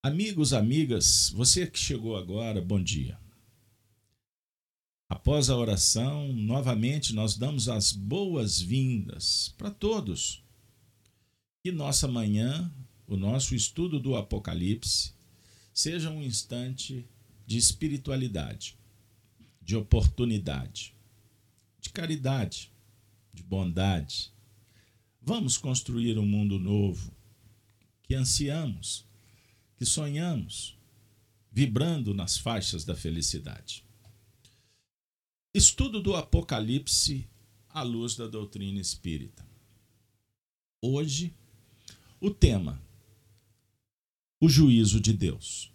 Amigos, amigas, você que chegou agora, bom dia. Após a oração, novamente nós damos as boas-vindas para todos. Que nossa manhã, o nosso estudo do Apocalipse, seja um instante de espiritualidade, de oportunidade, de caridade, de bondade. Vamos construir um mundo novo que ansiamos que sonhamos, vibrando nas faixas da felicidade. Estudo do Apocalipse à luz da doutrina espírita. Hoje, o tema: o juízo de Deus.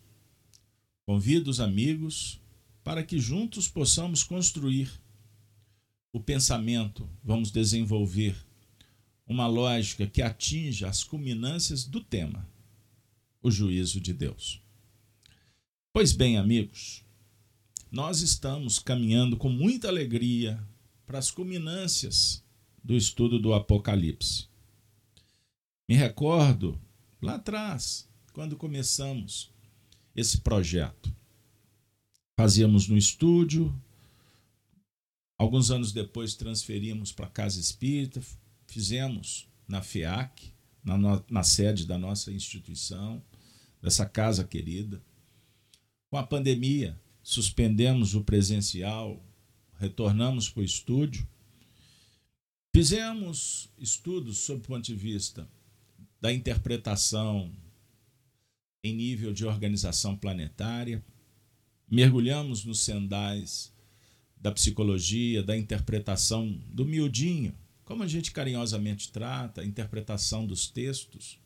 Convido os amigos para que juntos possamos construir o pensamento, vamos desenvolver uma lógica que atinja as culminâncias do tema o juízo de Deus. Pois bem, amigos, nós estamos caminhando com muita alegria para as culminâncias do estudo do Apocalipse. Me recordo lá atrás, quando começamos esse projeto. Fazíamos no estúdio, alguns anos depois transferimos para a Casa Espírita, fizemos na FEAC, na, na sede da nossa instituição dessa casa querida. Com a pandemia, suspendemos o presencial, retornamos para o estúdio. Fizemos estudos sob o ponto de vista da interpretação em nível de organização planetária, mergulhamos nos sendais da psicologia, da interpretação do miudinho, como a gente carinhosamente trata, a interpretação dos textos,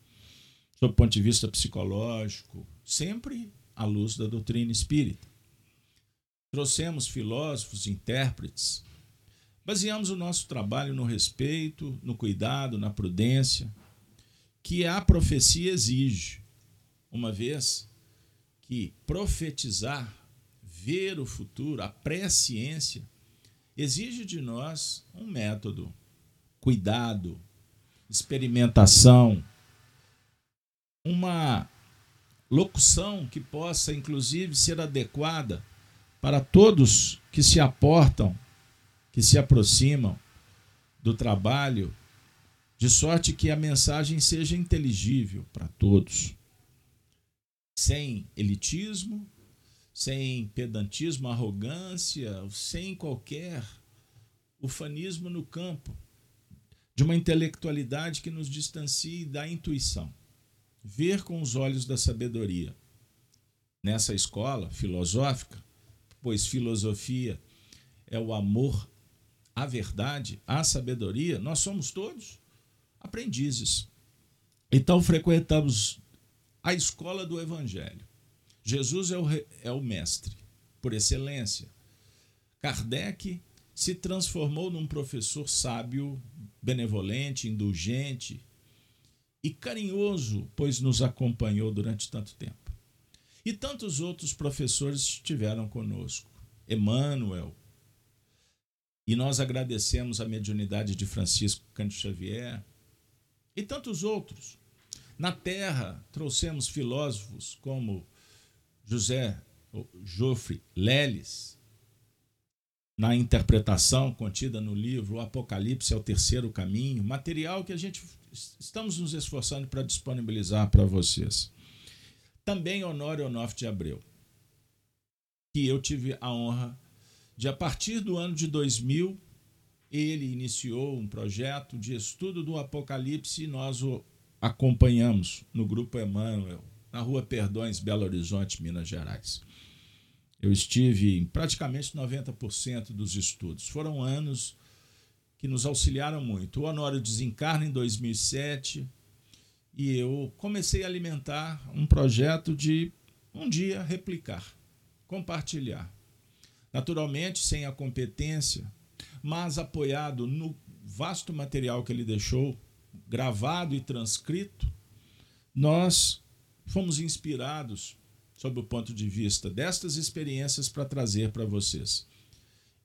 sob o ponto de vista psicológico, sempre à luz da doutrina espírita. Trouxemos filósofos, intérpretes, baseamos o nosso trabalho no respeito, no cuidado, na prudência, que a profecia exige, uma vez que profetizar, ver o futuro, a presciência, exige de nós um método, cuidado, experimentação, uma locução que possa, inclusive, ser adequada para todos que se aportam, que se aproximam do trabalho, de sorte que a mensagem seja inteligível para todos, sem elitismo, sem pedantismo, arrogância, sem qualquer ufanismo no campo de uma intelectualidade que nos distancie da intuição ver com os olhos da sabedoria. Nessa escola filosófica, pois filosofia é o amor à verdade, à sabedoria, nós somos todos aprendizes. Então frequentamos a escola do Evangelho. Jesus é o, é o mestre, por excelência. Kardec se transformou num professor sábio, benevolente, indulgente, e carinhoso, pois nos acompanhou durante tanto tempo. E tantos outros professores estiveram conosco. Emmanuel. E nós agradecemos a mediunidade de Francisco Cândido Xavier e tantos outros. Na Terra, trouxemos filósofos como José Joffre Leles, na interpretação contida no livro O Apocalipse é o Terceiro Caminho, material que a gente estamos nos esforçando para disponibilizar para vocês. Também Honório Onofre de Abreu, que eu tive a honra de, a partir do ano de 2000, ele iniciou um projeto de estudo do Apocalipse e nós o acompanhamos no Grupo Emmanuel, na Rua Perdões, Belo Horizonte, Minas Gerais. Eu estive em praticamente 90% dos estudos. Foram anos que nos auxiliaram muito. O Honório desencarna em 2007 e eu comecei a alimentar um projeto de um dia replicar, compartilhar. Naturalmente, sem a competência, mas apoiado no vasto material que ele deixou, gravado e transcrito, nós fomos inspirados, sob o ponto de vista destas experiências, para trazer para vocês.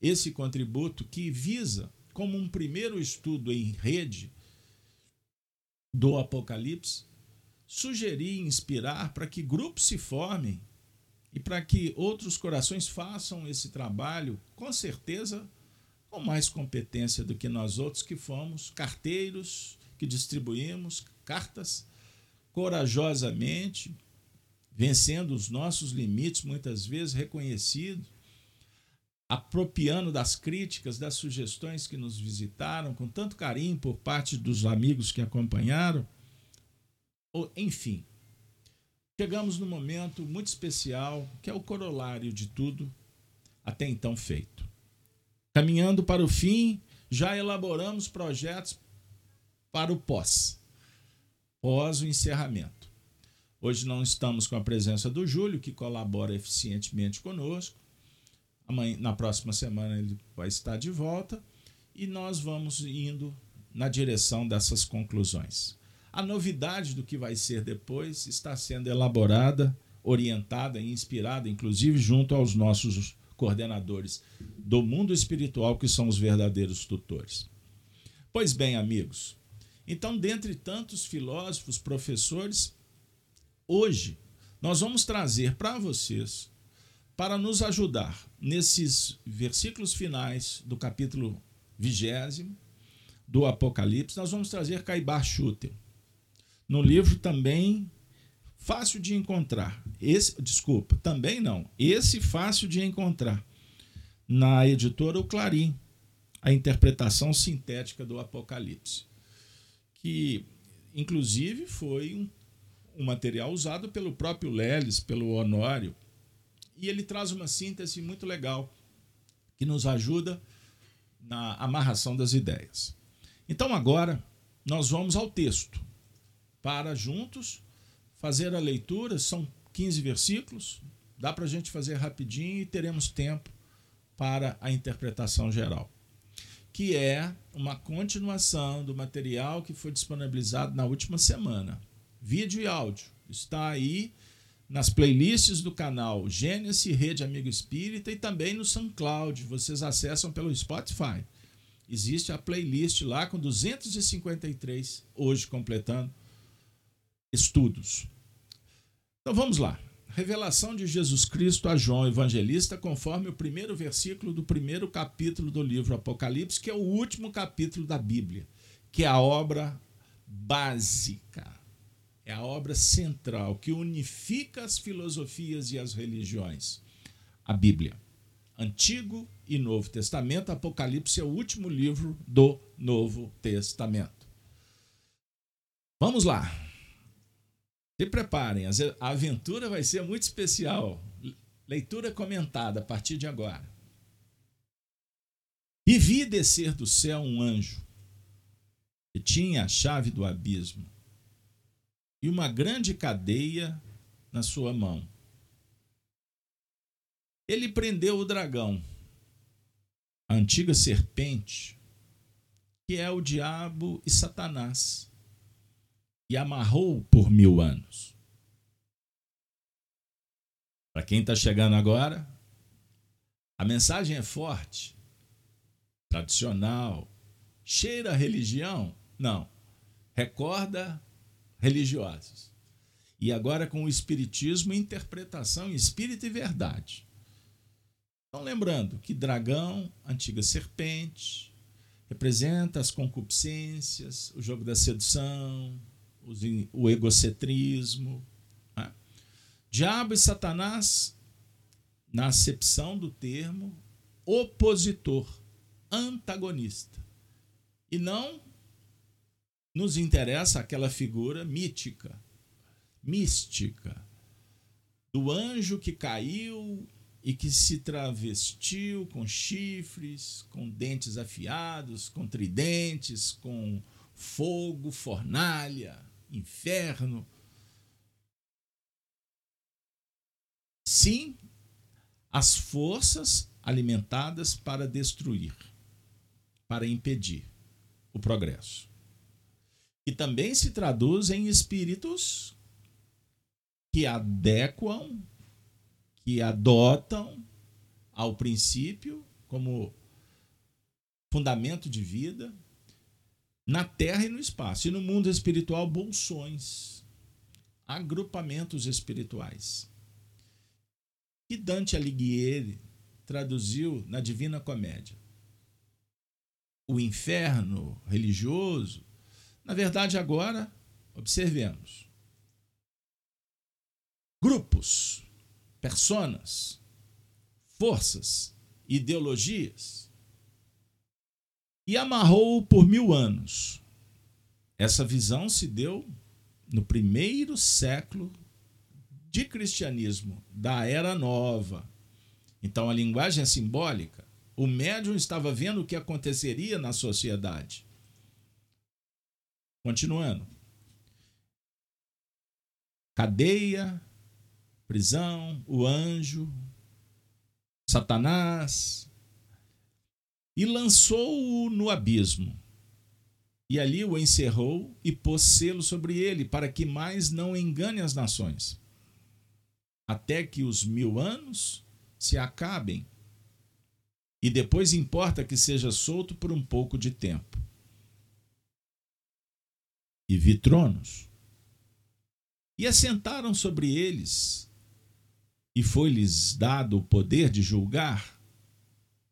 Esse contributo que visa como um primeiro estudo em rede do Apocalipse, sugerir, inspirar para que grupos se formem e para que outros corações façam esse trabalho, com certeza com mais competência do que nós outros que fomos carteiros, que distribuímos cartas corajosamente, vencendo os nossos limites, muitas vezes reconhecidos, apropriando das críticas, das sugestões que nos visitaram, com tanto carinho por parte dos amigos que acompanharam. Enfim, chegamos num momento muito especial, que é o corolário de tudo até então feito. Caminhando para o fim, já elaboramos projetos para o pós, pós o encerramento. Hoje não estamos com a presença do Júlio, que colabora eficientemente conosco. Amanhã, na próxima semana ele vai estar de volta e nós vamos indo na direção dessas conclusões. A novidade do que vai ser depois está sendo elaborada, orientada e inspirada, inclusive, junto aos nossos coordenadores do mundo espiritual, que são os verdadeiros tutores. Pois bem, amigos, então, dentre tantos filósofos, professores, hoje nós vamos trazer para vocês, para nos ajudar nesses versículos finais do capítulo vigésimo do Apocalipse, nós vamos trazer Caibar Schutel no livro também fácil de encontrar. Esse, desculpa, também não. Esse fácil de encontrar na editora O Clarim, a interpretação sintética do Apocalipse, que inclusive foi um, um material usado pelo próprio Leles, pelo Honório, e ele traz uma síntese muito legal que nos ajuda na amarração das ideias. Então agora nós vamos ao texto para juntos fazer a leitura. São 15 versículos, dá para a gente fazer rapidinho e teremos tempo para a interpretação geral, que é uma continuação do material que foi disponibilizado na última semana. Vídeo e áudio. Está aí nas playlists do canal Gênesis Rede Amigo Espírita e também no SoundCloud. Vocês acessam pelo Spotify. Existe a playlist lá com 253, hoje completando estudos. Então vamos lá. Revelação de Jesus Cristo a João Evangelista, conforme o primeiro versículo do primeiro capítulo do livro Apocalipse, que é o último capítulo da Bíblia, que é a obra básica, é a obra central, que unifica as filosofias e as religiões. A Bíblia. Antigo e Novo Testamento, Apocalipse é o último livro do Novo Testamento. Vamos lá. Se preparem, a aventura vai ser muito especial. Leitura comentada a partir de agora. E vi descer do céu um anjo, que tinha a chave do abismo e uma grande cadeia na sua mão. Ele prendeu o dragão, a antiga serpente, que é o diabo e Satanás e amarrou por mil anos. Para quem está chegando agora, a mensagem é forte, tradicional, cheira a religião? Não. Recorda religiosos. E agora com o Espiritismo, interpretação em espírito e verdade. Então, lembrando que dragão, antiga serpente, representa as concupiscências, o jogo da sedução, o egocentrismo. Né? Diabo e Satanás, na acepção do termo, opositor, antagonista. E não nos interessa aquela figura mítica, mística, do anjo que caiu e que se travestiu com chifres, com dentes afiados, com tridentes, com fogo, fornalha inferno. Sim, as forças alimentadas para destruir, para impedir o progresso. E também se traduz em espíritos que adequam, que adotam ao princípio como fundamento de vida, na terra e no espaço. E no mundo espiritual, bolsões, agrupamentos espirituais. E Dante Alighieri traduziu na Divina Comédia. O inferno religioso, na verdade, agora, observemos. Grupos, personas, forças, ideologias, e amarrou-o por mil anos. Essa visão se deu no primeiro século de cristianismo, da Era Nova. Então a linguagem é simbólica. O médium estava vendo o que aconteceria na sociedade. Continuando. Cadeia, prisão, o anjo, Satanás, e lançou-o no abismo. E ali o encerrou e pôs selo sobre ele, para que mais não engane as nações, até que os mil anos se acabem. E depois importa que seja solto por um pouco de tempo. E vi tronos. E assentaram sobre eles, e foi-lhes dado o poder de julgar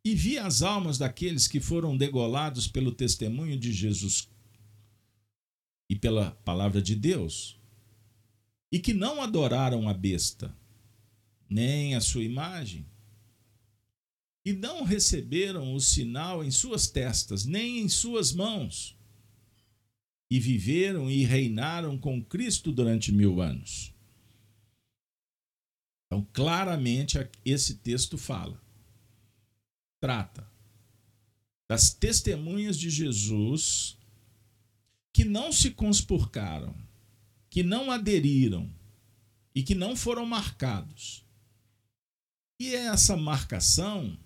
e vi as almas daqueles que foram degolados pelo testemunho de Jesus e pela palavra de Deus, e que não adoraram a besta, nem a sua imagem, e não receberam o sinal em suas testas, nem em suas mãos, e viveram e reinaram com Cristo durante mil anos. Então, claramente, esse texto fala trata das testemunhas de Jesus que não se conspurcaram, que não aderiram e que não foram marcados. E é essa marcação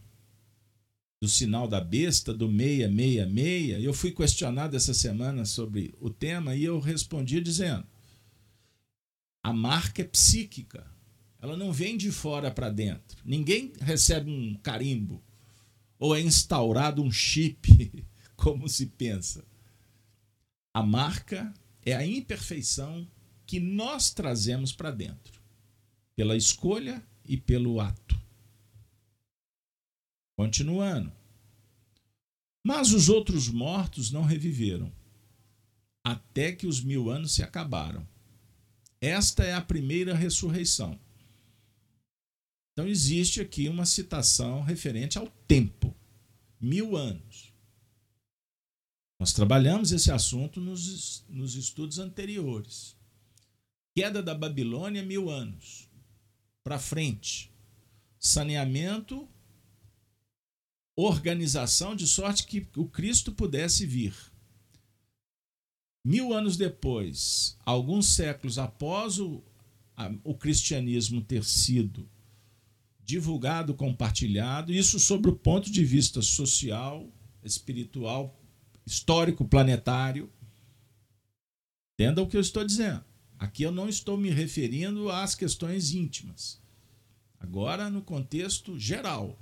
do sinal da besta, do 666, eu fui questionado essa semana sobre o tema e eu respondi dizendo: a marca é psíquica, ela não vem de fora para dentro. Ninguém recebe um carimbo ou é instaurado um chip, como se pensa? A marca é a imperfeição que nós trazemos para dentro, pela escolha e pelo ato. Continuando. Mas os outros mortos não reviveram, até que os mil anos se acabaram. Esta é a primeira ressurreição. Então, existe aqui uma citação referente ao tempo mil anos. Nós trabalhamos esse assunto nos, nos estudos anteriores. Queda da Babilônia, mil anos. Para frente. Saneamento, organização de sorte que o Cristo pudesse vir. Mil anos depois, alguns séculos após o, a, o cristianismo ter sido divulgado, compartilhado, isso sobre o ponto de vista social, espiritual, histórico, planetário. Entenda o que eu estou dizendo. Aqui eu não estou me referindo às questões íntimas. Agora, no contexto geral.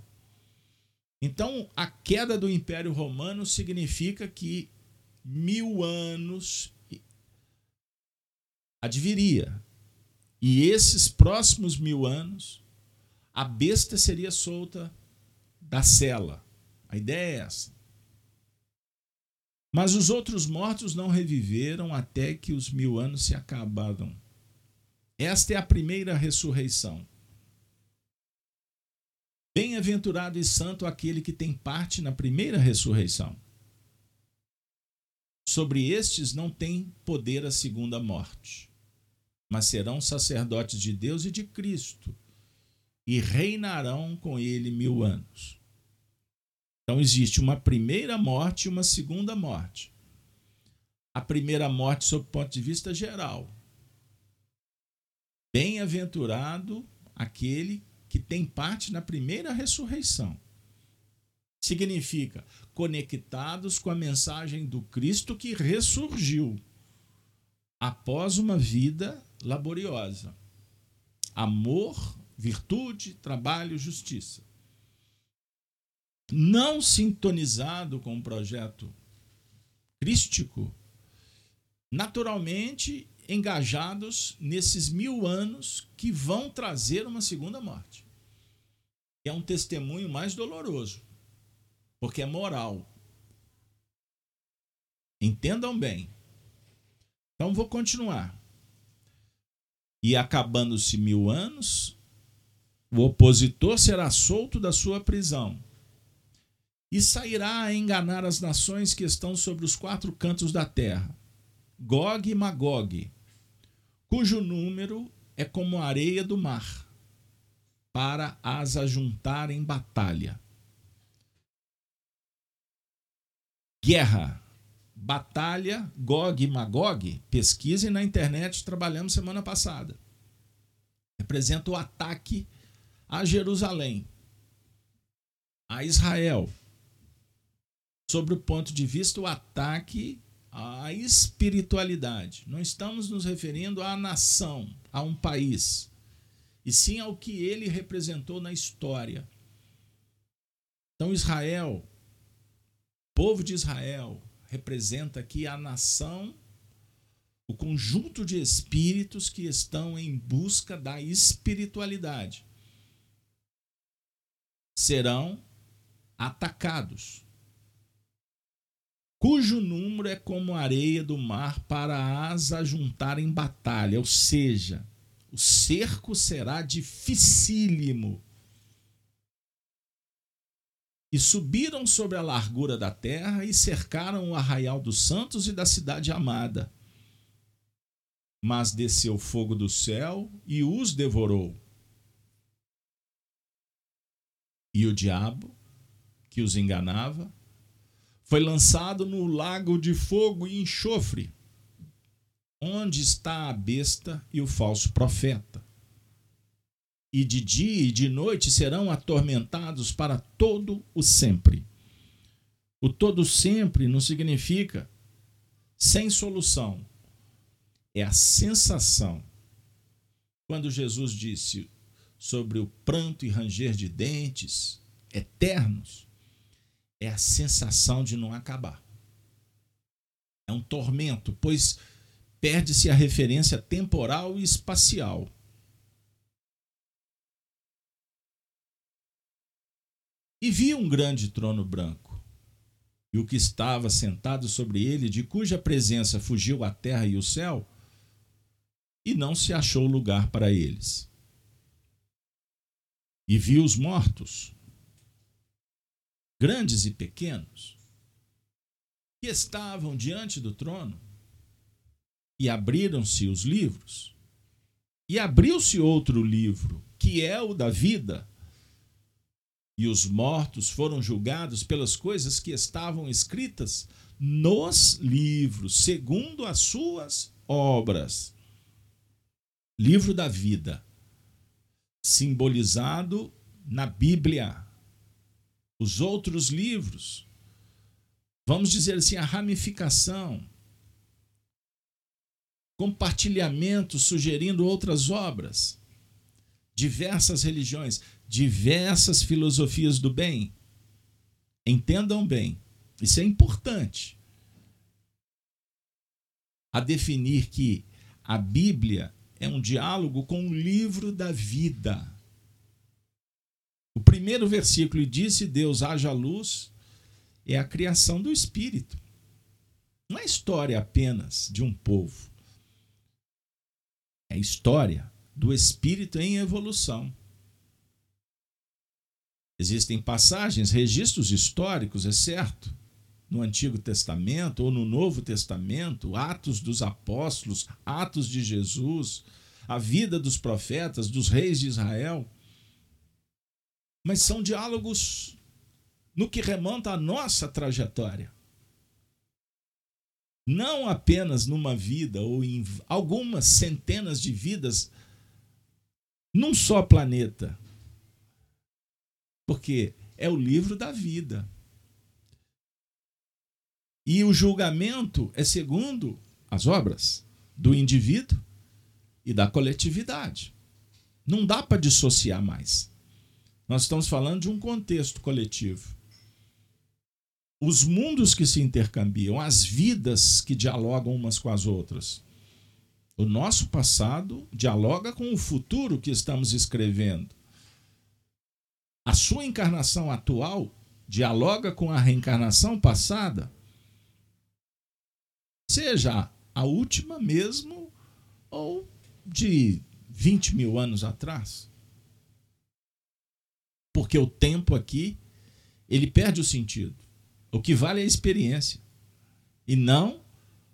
Então, a queda do Império Romano significa que mil anos adviria. E esses próximos mil anos a besta seria solta da cela. A ideia é essa. Mas os outros mortos não reviveram até que os mil anos se acabaram. Esta é a primeira ressurreição. Bem-aventurado e santo aquele que tem parte na primeira ressurreição. Sobre estes não tem poder a segunda morte, mas serão sacerdotes de Deus e de Cristo e reinarão com ele mil anos. Então existe uma primeira morte e uma segunda morte. A primeira morte, sob o ponto de vista geral. Bem-aventurado aquele que tem parte na primeira ressurreição. Significa conectados com a mensagem do Cristo que ressurgiu após uma vida laboriosa. Amor virtude, trabalho, justiça. Não sintonizado com o projeto crístico, naturalmente engajados nesses mil anos que vão trazer uma segunda morte. É um testemunho mais doloroso, porque é moral. Entendam bem. Então vou continuar. E acabando-se mil anos, o opositor será solto da sua prisão e sairá a enganar as nações que estão sobre os quatro cantos da terra, Gog e Magog, cujo número é como a areia do mar, para as ajuntar em batalha. Guerra, batalha, Gog e Magog, pesquisem na internet, trabalhamos semana passada. Representa o ataque a Jerusalém, a Israel, sobre o ponto de vista o ataque à espiritualidade. Não estamos nos referindo à nação, a um país, e sim ao que ele representou na história. Então, Israel, povo de Israel, representa aqui a nação, o conjunto de espíritos que estão em busca da espiritualidade serão atacados, cujo número é como areia do mar para as ajuntar em batalha, ou seja, o cerco será dificílimo. E subiram sobre a largura da terra e cercaram o arraial dos santos e da cidade amada. Mas desceu fogo do céu e os devorou e o diabo, que os enganava, foi lançado no lago de fogo e enxofre, onde está a besta e o falso profeta. E de dia e de noite serão atormentados para todo o sempre. O todo sempre não significa sem solução. É a sensação. Quando Jesus disse: sobre o pranto e ranger de dentes eternos, é a sensação de não acabar. É um tormento, pois perde-se a referência temporal e espacial. E vi um grande trono branco, e o que estava sentado sobre ele, de cuja presença fugiu a terra e o céu, e não se achou lugar para eles e viu os mortos, grandes e pequenos, que estavam diante do trono, e abriram-se os livros, e abriu-se outro livro, que é o da vida, e os mortos foram julgados pelas coisas que estavam escritas nos livros, segundo as suas obras. Livro da vida simbolizado na Bíblia. Os outros livros, vamos dizer assim, a ramificação, compartilhamento sugerindo outras obras, diversas religiões, diversas filosofias do bem. Entendam bem, isso é importante. A definir que a Bíblia é um diálogo com o livro da vida. O primeiro versículo disse: Deus haja luz, é a criação do Espírito. Não é história apenas de um povo. É história do Espírito em evolução. Existem passagens, registros históricos, é certo, no Antigo Testamento ou no Novo Testamento, Atos dos Apóstolos, Atos de Jesus, a vida dos profetas, dos reis de Israel. Mas são diálogos no que remonta à nossa trajetória. Não apenas numa vida ou em algumas centenas de vidas num só planeta. Porque é o livro da vida. E o julgamento é segundo as obras do indivíduo e da coletividade. Não dá para dissociar mais. Nós estamos falando de um contexto coletivo. Os mundos que se intercambiam, as vidas que dialogam umas com as outras. O nosso passado dialoga com o futuro que estamos escrevendo. A sua encarnação atual dialoga com a reencarnação passada. Seja a última mesmo ou de 20 mil anos atrás. Porque o tempo aqui, ele perde o sentido. O que vale é a experiência. E não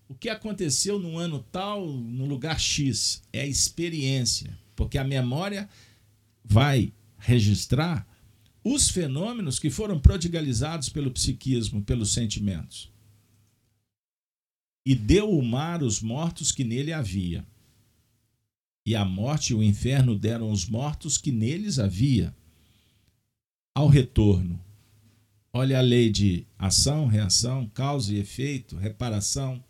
o que aconteceu no ano tal, no lugar X. É a experiência. Porque a memória vai registrar os fenômenos que foram prodigalizados pelo psiquismo, pelos sentimentos. E deu o mar os mortos que nele havia. E a morte e o inferno deram os mortos que neles havia. Ao retorno, olha a lei de ação, reação, causa e efeito, reparação.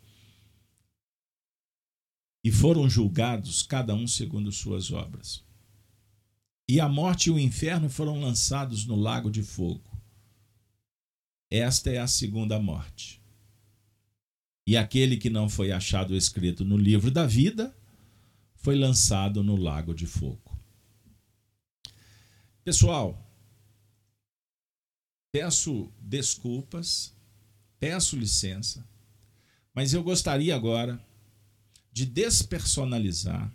E foram julgados, cada um segundo suas obras. E a morte e o inferno foram lançados no lago de fogo. Esta é a segunda morte. E aquele que não foi achado escrito no livro da vida foi lançado no lago de fogo. Pessoal, peço desculpas, peço licença, mas eu gostaria agora de despersonalizar.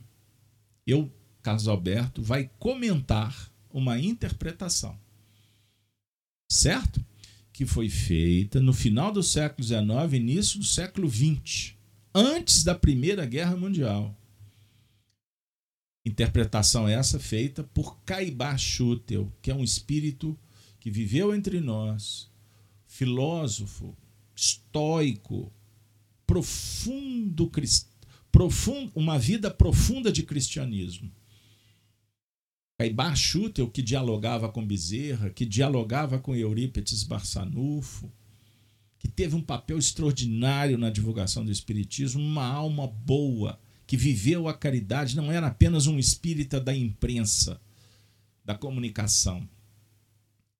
Eu, Carlos Alberto, vai comentar uma interpretação, certo? Que foi feita no final do século XIX, início do século XX, antes da Primeira Guerra Mundial Interpretação essa feita por Caibá Schutel, que é um espírito que viveu entre nós, filósofo, estoico, profundo, profundo uma vida profunda de cristianismo. Caibá Schutel, que dialogava com Bezerra, que dialogava com Eurípides Barçanufo, que teve um papel extraordinário na divulgação do Espiritismo, uma alma boa, que viveu a caridade, não era apenas um espírita da imprensa, da comunicação.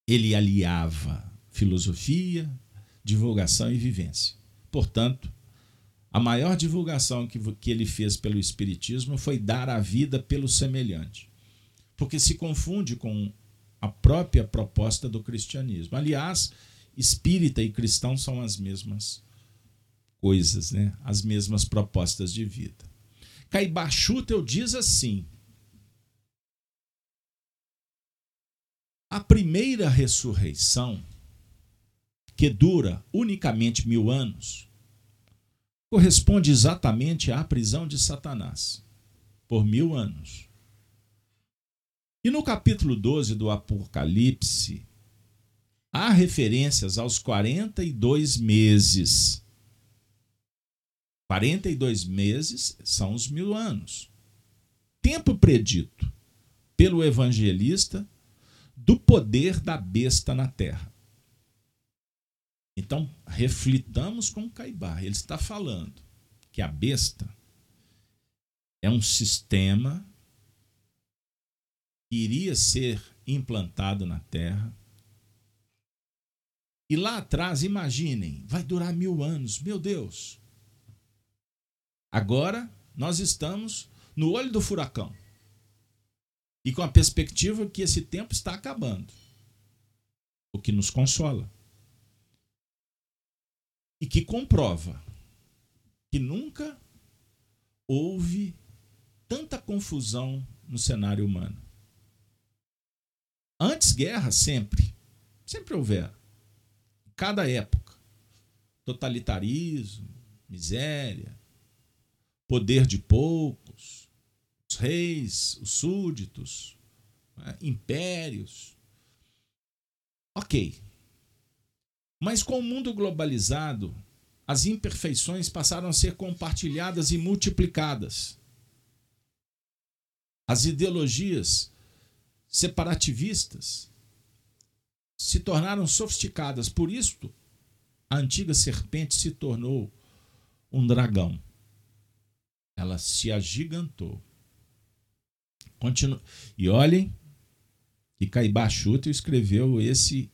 Ele aliava filosofia, divulgação e vivência. Portanto, a maior divulgação que, que ele fez pelo Espiritismo foi dar a vida pelo semelhante, porque se confunde com a própria proposta do cristianismo. Aliás, espírita e cristão são as mesmas coisas, né? as mesmas propostas de vida. Caibachutel diz assim: a primeira ressurreição, que dura unicamente mil anos, corresponde exatamente à prisão de Satanás, por mil anos. E no capítulo 12 do Apocalipse, há referências aos 42 meses 42 meses são os mil anos. Tempo predito pelo evangelista do poder da besta na terra. Então, reflitamos com Caibá. Ele está falando que a besta é um sistema que iria ser implantado na terra. E lá atrás, imaginem, vai durar mil anos. Meu Deus, Agora nós estamos no olho do furacão. E com a perspectiva que esse tempo está acabando. O que nos consola. E que comprova que nunca houve tanta confusão no cenário humano. Antes guerra, sempre. Sempre houver. Em cada época. Totalitarismo, miséria, poder de poucos, os reis, os súditos, né, impérios. Ok. Mas com o mundo globalizado, as imperfeições passaram a ser compartilhadas e multiplicadas. As ideologias separativistas se tornaram sofisticadas. Por isso, a antiga serpente se tornou um dragão ela se agigantou. Continu... E olhem que Caibá escreveu esse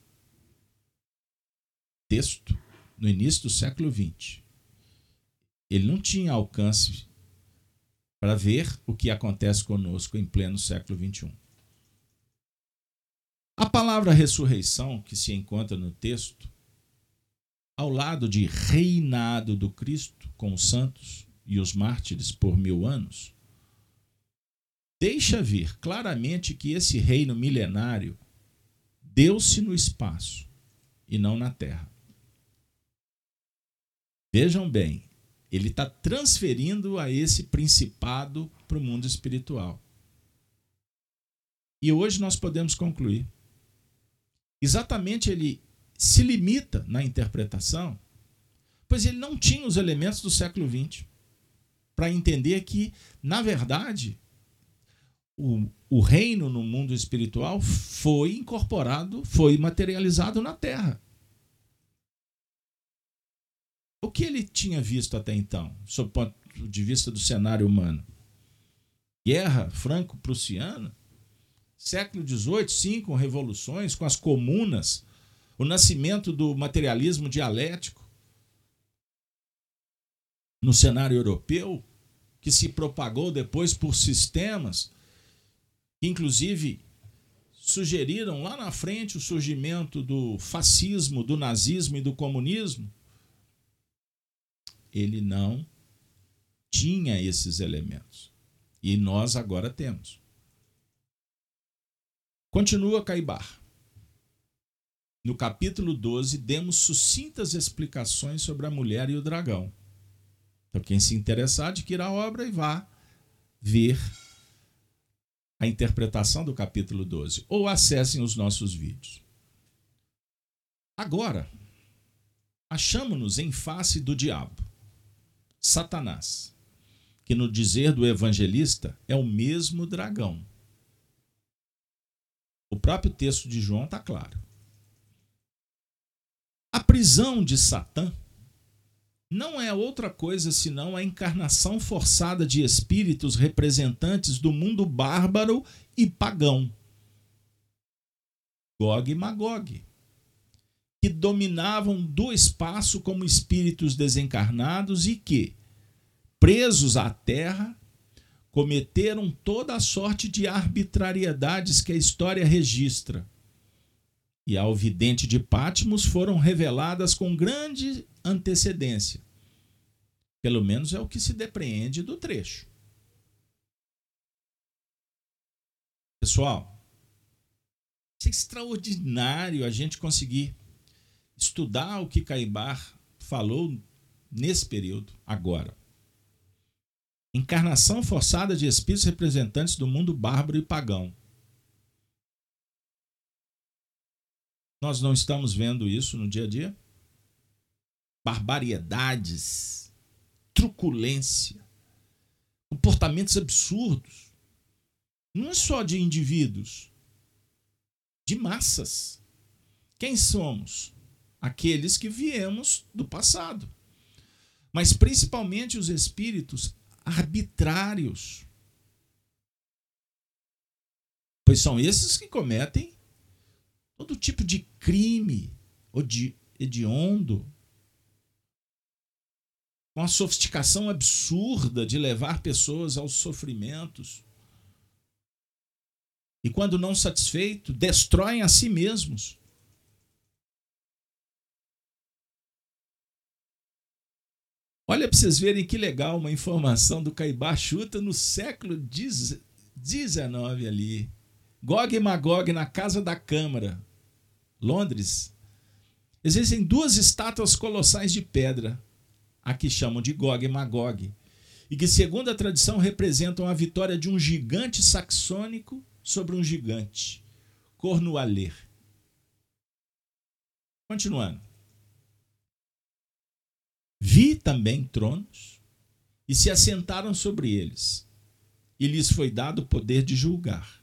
texto no início do século XX. Ele não tinha alcance para ver o que acontece conosco em pleno século XXI. A palavra ressurreição, que se encontra no texto, ao lado de reinado do Cristo com os santos e os mártires por mil anos, deixa ver claramente que esse reino milenário deu-se no espaço e não na terra. Vejam bem, ele está transferindo a esse principado para o mundo espiritual. E hoje nós podemos concluir. Exatamente ele se limita na interpretação, pois ele não tinha os elementos do século XX para entender que, na verdade, o, o reino no mundo espiritual foi incorporado, foi materializado na Terra. O que ele tinha visto até então, sob o ponto de vista do cenário humano? Guerra franco-prussiana, século XVIII, sim, com revoluções, com as comunas, o nascimento do materialismo dialético no cenário europeu, que se propagou depois por sistemas, que inclusive sugeriram lá na frente o surgimento do fascismo, do nazismo e do comunismo ele não tinha esses elementos. E nós agora temos. Continua Caibar. No capítulo 12, demos sucintas explicações sobre a mulher e o dragão. Então, quem se interessar, adquira a obra e vá ver a interpretação do capítulo 12. Ou acessem os nossos vídeos. Agora, achamos-nos em face do diabo. Satanás, que no dizer do evangelista é o mesmo dragão. O próprio texto de João está claro. A prisão de Satã não é outra coisa senão a encarnação forçada de espíritos representantes do mundo bárbaro e pagão. Gog e Magog, que dominavam do espaço como espíritos desencarnados e que, presos à terra, cometeram toda a sorte de arbitrariedades que a história registra. E ao vidente de Patmos foram reveladas com grande antecedência. Pelo menos é o que se depreende do trecho. Pessoal, é extraordinário a gente conseguir estudar o que Caibar falou nesse período, agora. Encarnação forçada de espíritos representantes do mundo bárbaro e pagão. Nós não estamos vendo isso no dia a dia? Barbaridades, truculência, comportamentos absurdos. Não é só de indivíduos, de massas. Quem somos? aqueles que viemos do passado. Mas principalmente os espíritos arbitrários. Pois são esses que cometem todo tipo de crime hediondo, com a sofisticação absurda de levar pessoas aos sofrimentos. E quando não satisfeito, destroem a si mesmos. Olha para vocês verem que legal uma informação do Caibá Chuta no século XIX ali. Gog e Magog na Casa da Câmara, Londres. Existem duas estátuas colossais de pedra, a que chamam de Gog e Magog, e que, segundo a tradição, representam a vitória de um gigante saxônico sobre um gigante, Cornualher. Continuando. Vi também tronos e se assentaram sobre eles, e lhes foi dado o poder de julgar.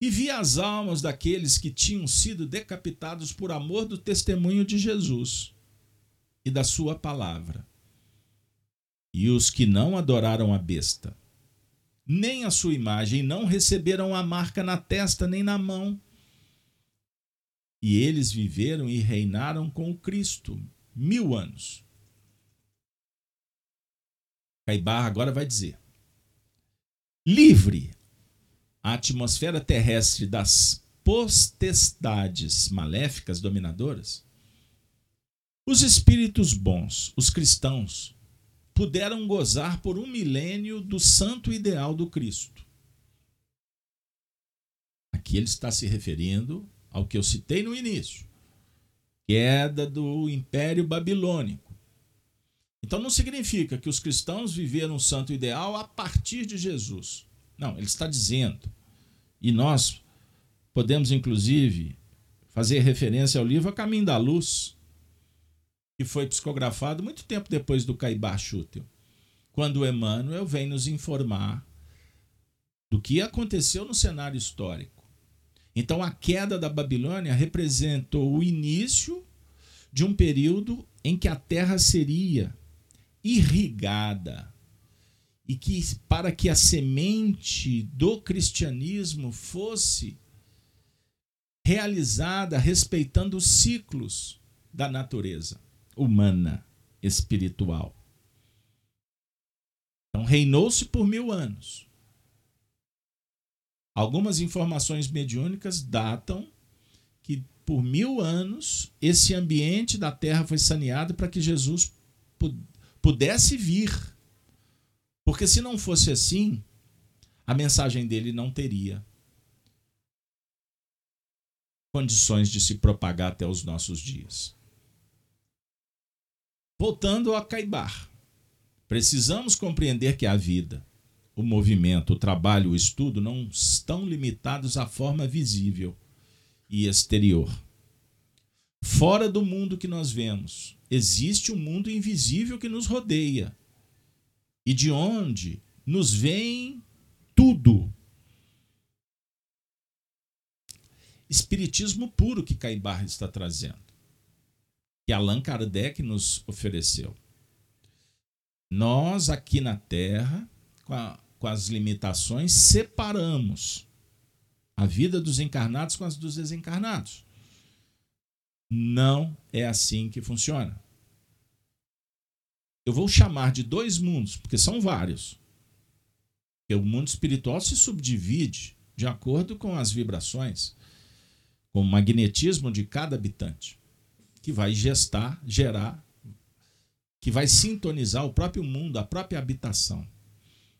E vi as almas daqueles que tinham sido decapitados por amor do testemunho de Jesus e da sua palavra, e os que não adoraram a besta, nem a sua imagem, não receberam a marca na testa nem na mão. E eles viveram e reinaram com Cristo mil anos. Caibar agora vai dizer: livre a atmosfera terrestre das potestades maléficas dominadoras, os espíritos bons, os cristãos, puderam gozar por um milênio do santo ideal do Cristo. Aqui ele está se referindo ao que eu citei no início: queda do Império Babilônico. Então não significa que os cristãos viveram o santo ideal a partir de Jesus. Não, ele está dizendo. E nós podemos, inclusive, fazer referência ao livro A Caminho da Luz, que foi psicografado muito tempo depois do Caibar Schutel, quando Emmanuel vem nos informar do que aconteceu no cenário histórico. Então, a queda da Babilônia representou o início de um período em que a terra seria irrigada e que para que a semente do cristianismo fosse realizada respeitando os ciclos da natureza humana, espiritual. Então, reinou-se por mil anos. Algumas informações mediúnicas datam que por mil anos esse ambiente da terra foi saneado para que Jesus pudesse vir. Porque se não fosse assim, a mensagem dele não teria condições de se propagar até os nossos dias. Voltando a Caibar, precisamos compreender que a vida, o movimento, o trabalho, o estudo não estão limitados à forma visível e exterior. Fora do mundo que nós vemos, existe um mundo invisível que nos rodeia e de onde nos vem tudo. Espiritismo puro que Caibar está trazendo que Allan Kardec nos ofereceu. Nós aqui na Terra, com, a, com as limitações, separamos a vida dos encarnados com as dos desencarnados. Não é assim que funciona. Eu vou chamar de dois mundos, porque são vários. Porque o mundo espiritual se subdivide de acordo com as vibrações, com o magnetismo de cada habitante que vai gestar, gerar, que vai sintonizar o próprio mundo, a própria habitação.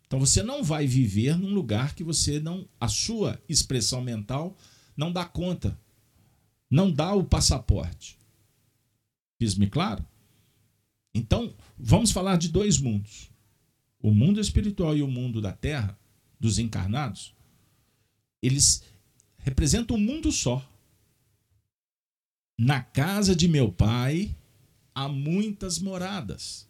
Então você não vai viver num lugar que você não, a sua expressão mental não dá conta, não dá o passaporte. Fiz-me claro? Então, vamos falar de dois mundos. O mundo espiritual e o mundo da terra, dos encarnados, eles representam um mundo só. Na casa de meu pai há muitas moradas.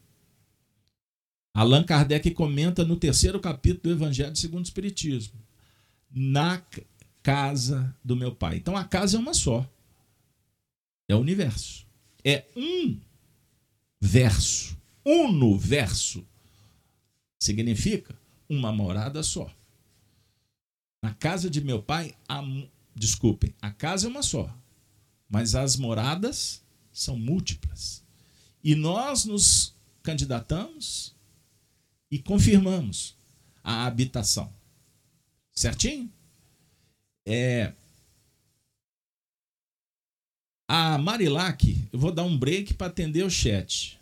Allan Kardec comenta no terceiro capítulo do Evangelho segundo o Espiritismo. Na casa do meu pai. Então a casa é uma só. É o universo. É um verso. Uno verso. Significa uma morada só. Na casa de meu pai, há, desculpem, a casa é uma só mas as moradas são múltiplas. E nós nos candidatamos e confirmamos a habitação. Certinho? É, a Marilac, eu vou dar um break para atender o chat.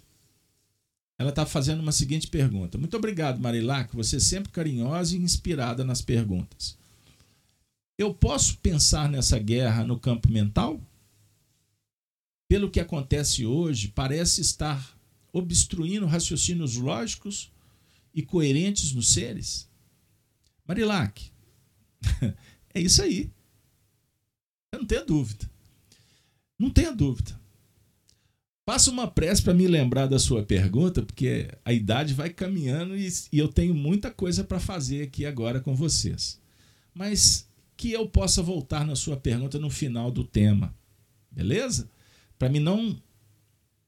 Ela está fazendo uma seguinte pergunta. Muito obrigado, Marilac. Você é sempre carinhosa e inspirada nas perguntas. Eu posso pensar nessa guerra no campo mental? pelo que acontece hoje, parece estar obstruindo raciocínios lógicos e coerentes nos seres? Marilac, é isso aí. Eu não tenho dúvida. Não tenha dúvida. Faça uma prece para me lembrar da sua pergunta, porque a idade vai caminhando e, e eu tenho muita coisa para fazer aqui agora com vocês. Mas que eu possa voltar na sua pergunta no final do tema. Beleza? para mim não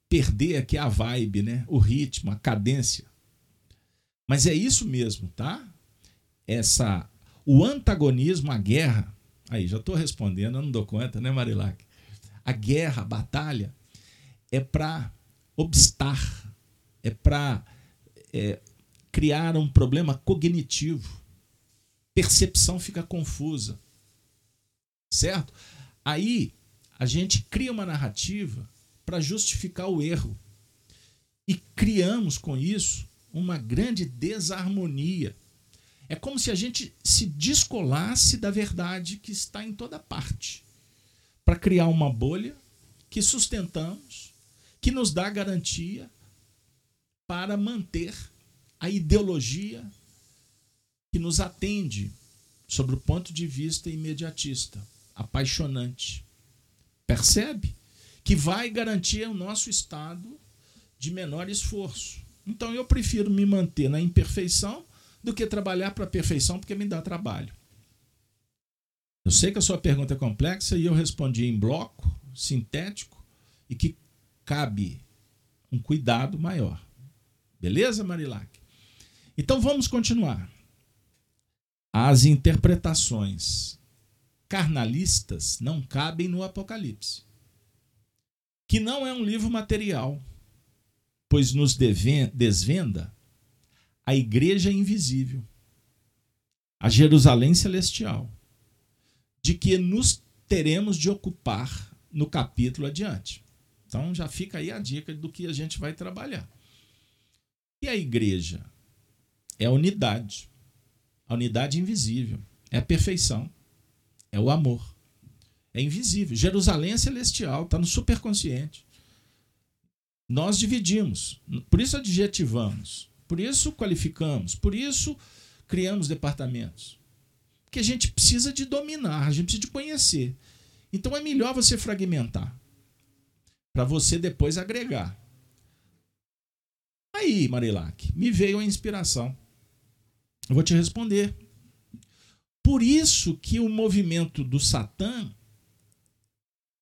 perder aqui a vibe, né? O ritmo, a cadência. Mas é isso mesmo, tá? Essa o antagonismo, a guerra. Aí já estou respondendo, eu não dou conta, né, Marilac? A guerra, a batalha é para obstar, é para é, criar um problema cognitivo. Percepção fica confusa. Certo? Aí a gente cria uma narrativa para justificar o erro. E criamos com isso uma grande desarmonia. É como se a gente se descolasse da verdade que está em toda parte, para criar uma bolha que sustentamos, que nos dá garantia para manter a ideologia que nos atende sobre o ponto de vista imediatista, apaixonante. Percebe? Que vai garantir o nosso estado de menor esforço. Então eu prefiro me manter na imperfeição do que trabalhar para a perfeição, porque me dá trabalho. Eu sei que a sua pergunta é complexa e eu respondi em bloco, sintético e que cabe um cuidado maior. Beleza, Marilac? Então vamos continuar. As interpretações carnalistas não cabem no Apocalipse, que não é um livro material, pois nos desvenda a igreja invisível, a Jerusalém celestial, de que nos teremos de ocupar no capítulo adiante. Então já fica aí a dica do que a gente vai trabalhar. E a igreja é a unidade, a unidade invisível, é a perfeição, é o amor, é invisível. Jerusalém é celestial, está no superconsciente. Nós dividimos, por isso adjetivamos, por isso qualificamos, por isso criamos departamentos. Porque a gente precisa de dominar, a gente precisa de conhecer. Então é melhor você fragmentar para você depois agregar. Aí, Marilac, me veio a inspiração. Eu vou te responder. Por isso que o movimento do Satã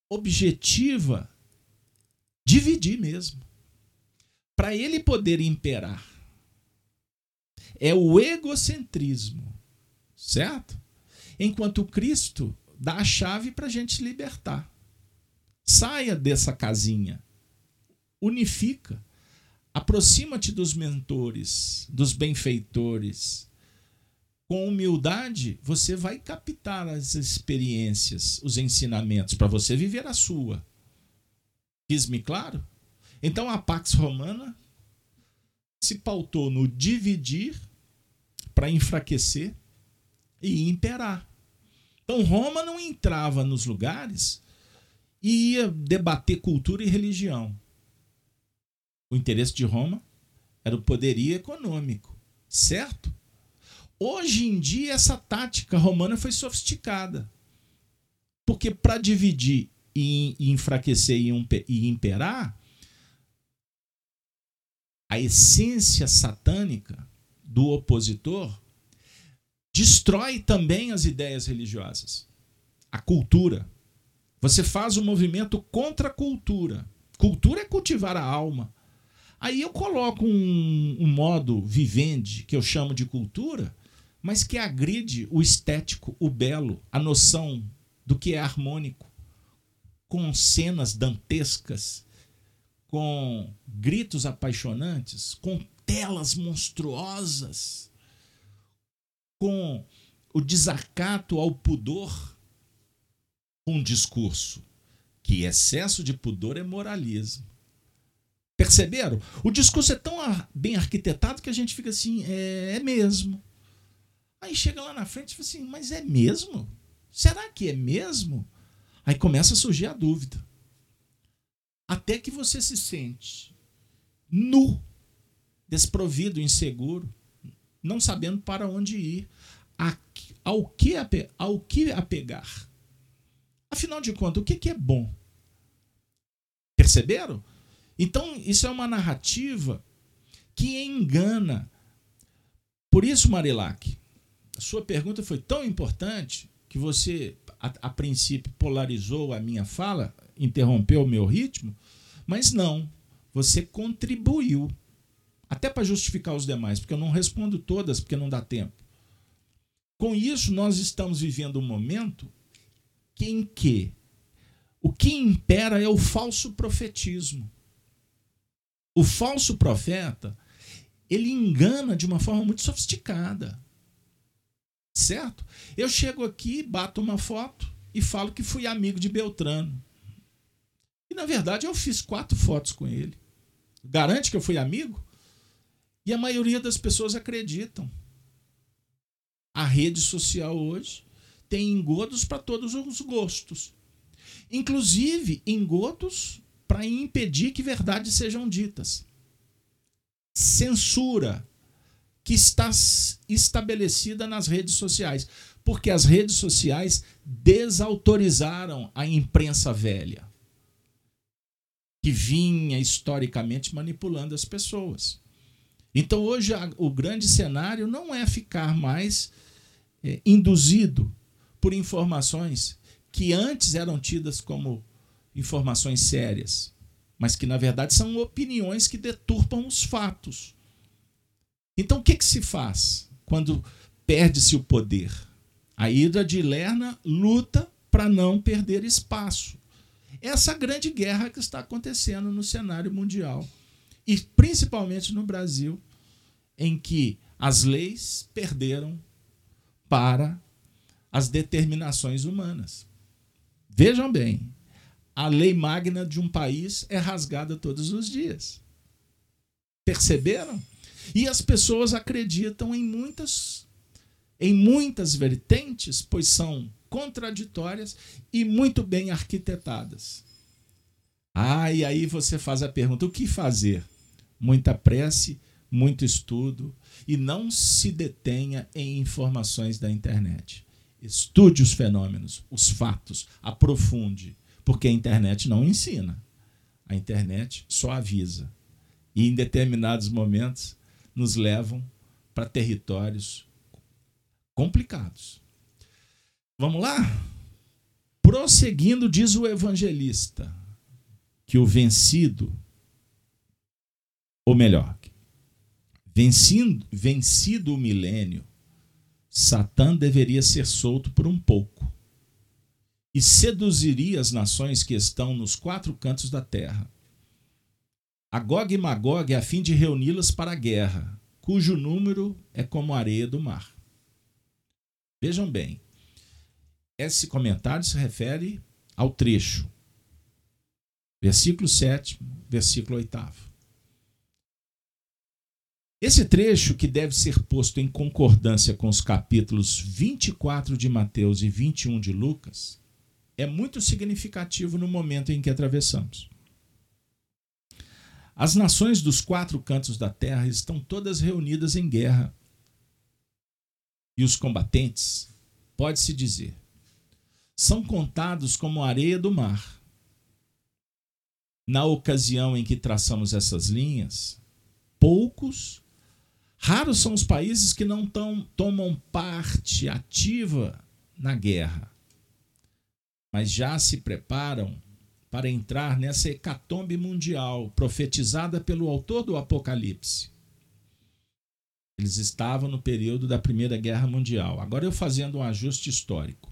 objetiva dividir mesmo. Para ele poder imperar é o egocentrismo, certo? Enquanto Cristo dá a chave para a gente libertar. Saia dessa casinha, unifica, aproxima-te dos mentores, dos benfeitores. Com humildade, você vai captar as experiências, os ensinamentos, para você viver a sua. Fiz-me claro? Então a Pax Romana se pautou no dividir para enfraquecer e imperar. Então Roma não entrava nos lugares e ia debater cultura e religião. O interesse de Roma era o poderio econômico, certo? Hoje em dia essa tática romana foi sofisticada. Porque para dividir e enfraquecer e imperar, a essência satânica do opositor destrói também as ideias religiosas, a cultura. Você faz um movimento contra a cultura. Cultura é cultivar a alma. Aí eu coloco um, um modo vivendi, que eu chamo de cultura, mas que agride o estético, o belo, a noção do que é harmônico, com cenas dantescas, com gritos apaixonantes, com telas monstruosas, com o desacato ao pudor, um discurso que excesso de pudor é moralismo. Perceberam? O discurso é tão bem arquitetado que a gente fica assim, é, é mesmo. Aí chega lá na frente e fala assim, mas é mesmo? Será que é mesmo? Aí começa a surgir a dúvida até que você se sente nu, desprovido, inseguro, não sabendo para onde ir, ao que, ao que apegar. Afinal de contas, o que é bom? Perceberam? Então, isso é uma narrativa que engana. Por isso, Marilac, a sua pergunta foi tão importante que você, a, a princípio, polarizou a minha fala, interrompeu o meu ritmo, mas não, você contribuiu. Até para justificar os demais, porque eu não respondo todas, porque não dá tempo. Com isso, nós estamos vivendo um momento em que o que impera é o falso profetismo. O falso profeta, ele engana de uma forma muito sofisticada. Certo? Eu chego aqui, bato uma foto e falo que fui amigo de Beltrano. E na verdade eu fiz quatro fotos com ele. Garante que eu fui amigo? E a maioria das pessoas acreditam. A rede social hoje tem engodos para todos os gostos. Inclusive engodos para impedir que verdades sejam ditas. Censura que está estabelecida nas redes sociais, porque as redes sociais desautorizaram a imprensa velha, que vinha historicamente manipulando as pessoas. Então hoje o grande cenário não é ficar mais é, induzido por informações que antes eram tidas como informações sérias, mas que na verdade são opiniões que deturpam os fatos. Então o que, que se faz quando perde-se o poder? A Hidra de Lerna luta para não perder espaço. Essa grande guerra que está acontecendo no cenário mundial e principalmente no Brasil, em que as leis perderam para as determinações humanas. Vejam bem, a lei magna de um país é rasgada todos os dias. Perceberam? E as pessoas acreditam em muitas em muitas vertentes, pois são contraditórias e muito bem arquitetadas. Ah, e aí você faz a pergunta: o que fazer? Muita prece, muito estudo e não se detenha em informações da internet. Estude os fenômenos, os fatos, aprofunde, porque a internet não ensina. A internet só avisa. E em determinados momentos nos levam para territórios complicados. Vamos lá? Prosseguindo, diz o evangelista que o vencido, ou melhor, vencido, vencido o milênio, Satã deveria ser solto por um pouco e seduziria as nações que estão nos quatro cantos da terra. Agog e Magog a fim de reuni-las para a guerra, cujo número é como a areia do mar. Vejam bem, esse comentário se refere ao trecho, versículo 7, versículo 8. Esse trecho, que deve ser posto em concordância com os capítulos 24 de Mateus e 21 de Lucas, é muito significativo no momento em que atravessamos. As nações dos quatro cantos da terra estão todas reunidas em guerra. E os combatentes, pode-se dizer, são contados como areia do mar. Na ocasião em que traçamos essas linhas, poucos, raros são os países que não tão, tomam parte ativa na guerra mas já se preparam para entrar nessa hecatombe mundial profetizada pelo autor do Apocalipse. Eles estavam no período da Primeira Guerra Mundial. Agora eu fazendo um ajuste histórico.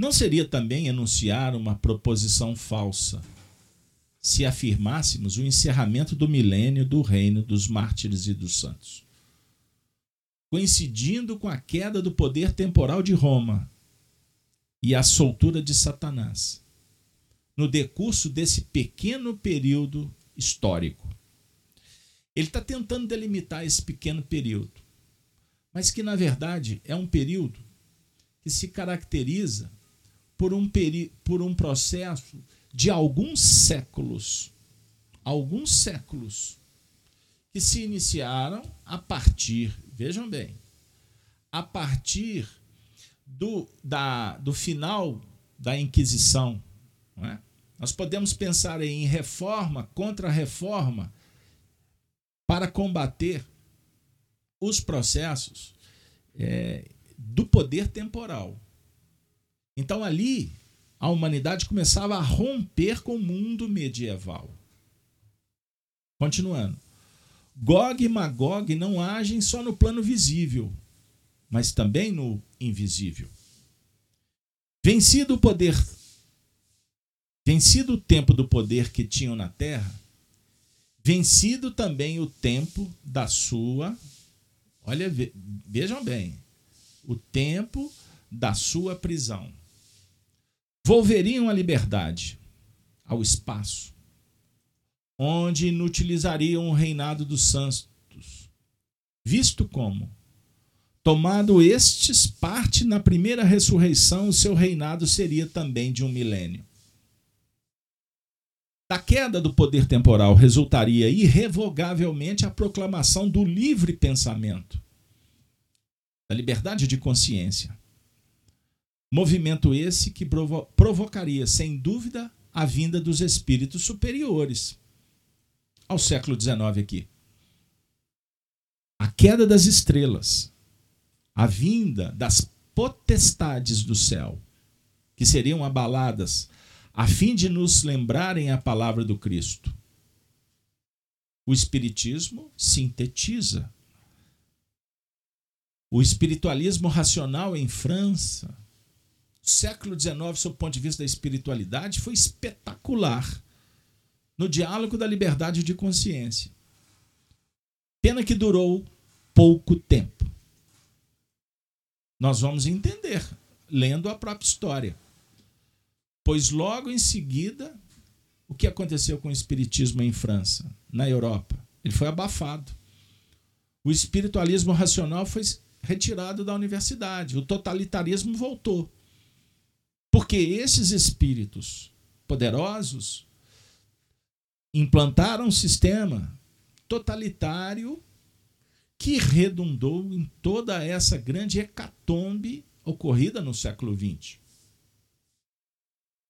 Não seria também enunciar uma proposição falsa se afirmássemos o encerramento do milênio do reino dos mártires e dos santos, coincidindo com a queda do poder temporal de Roma e a soltura de Satanás no decurso desse pequeno período histórico. Ele está tentando delimitar esse pequeno período, mas que na verdade é um período que se caracteriza por um, por um processo de alguns séculos, alguns séculos, que se iniciaram a partir, vejam bem, a partir do, da, do final da Inquisição. É? Nós podemos pensar em reforma, contra-reforma, para combater os processos é, do poder temporal. Então ali a humanidade começava a romper com o mundo medieval. Continuando. Gog e Magog não agem só no plano visível, mas também no invisível. Vencido o poder, vencido o tempo do poder que tinham na terra, Vencido também o tempo da sua. Olha, vejam bem. O tempo da sua prisão. Volveriam à liberdade, ao espaço, onde inutilizariam o reinado dos santos, visto como, tomado estes parte na primeira ressurreição, o seu reinado seria também de um milênio. Da queda do poder temporal resultaria irrevogavelmente a proclamação do livre pensamento, da liberdade de consciência. Movimento esse que provo provocaria, sem dúvida, a vinda dos espíritos superiores ao século XIX aqui. A queda das estrelas, a vinda das potestades do céu, que seriam abaladas a fim de nos lembrarem a palavra do Cristo. O Espiritismo sintetiza. O espiritualismo racional em França, século XIX, sob o ponto de vista da espiritualidade, foi espetacular no diálogo da liberdade de consciência. Pena que durou pouco tempo. Nós vamos entender lendo a própria história. Pois logo em seguida, o que aconteceu com o espiritismo em França, na Europa? Ele foi abafado. O espiritualismo racional foi retirado da universidade, o totalitarismo voltou. Porque esses espíritos poderosos implantaram um sistema totalitário que redundou em toda essa grande hecatombe ocorrida no século XX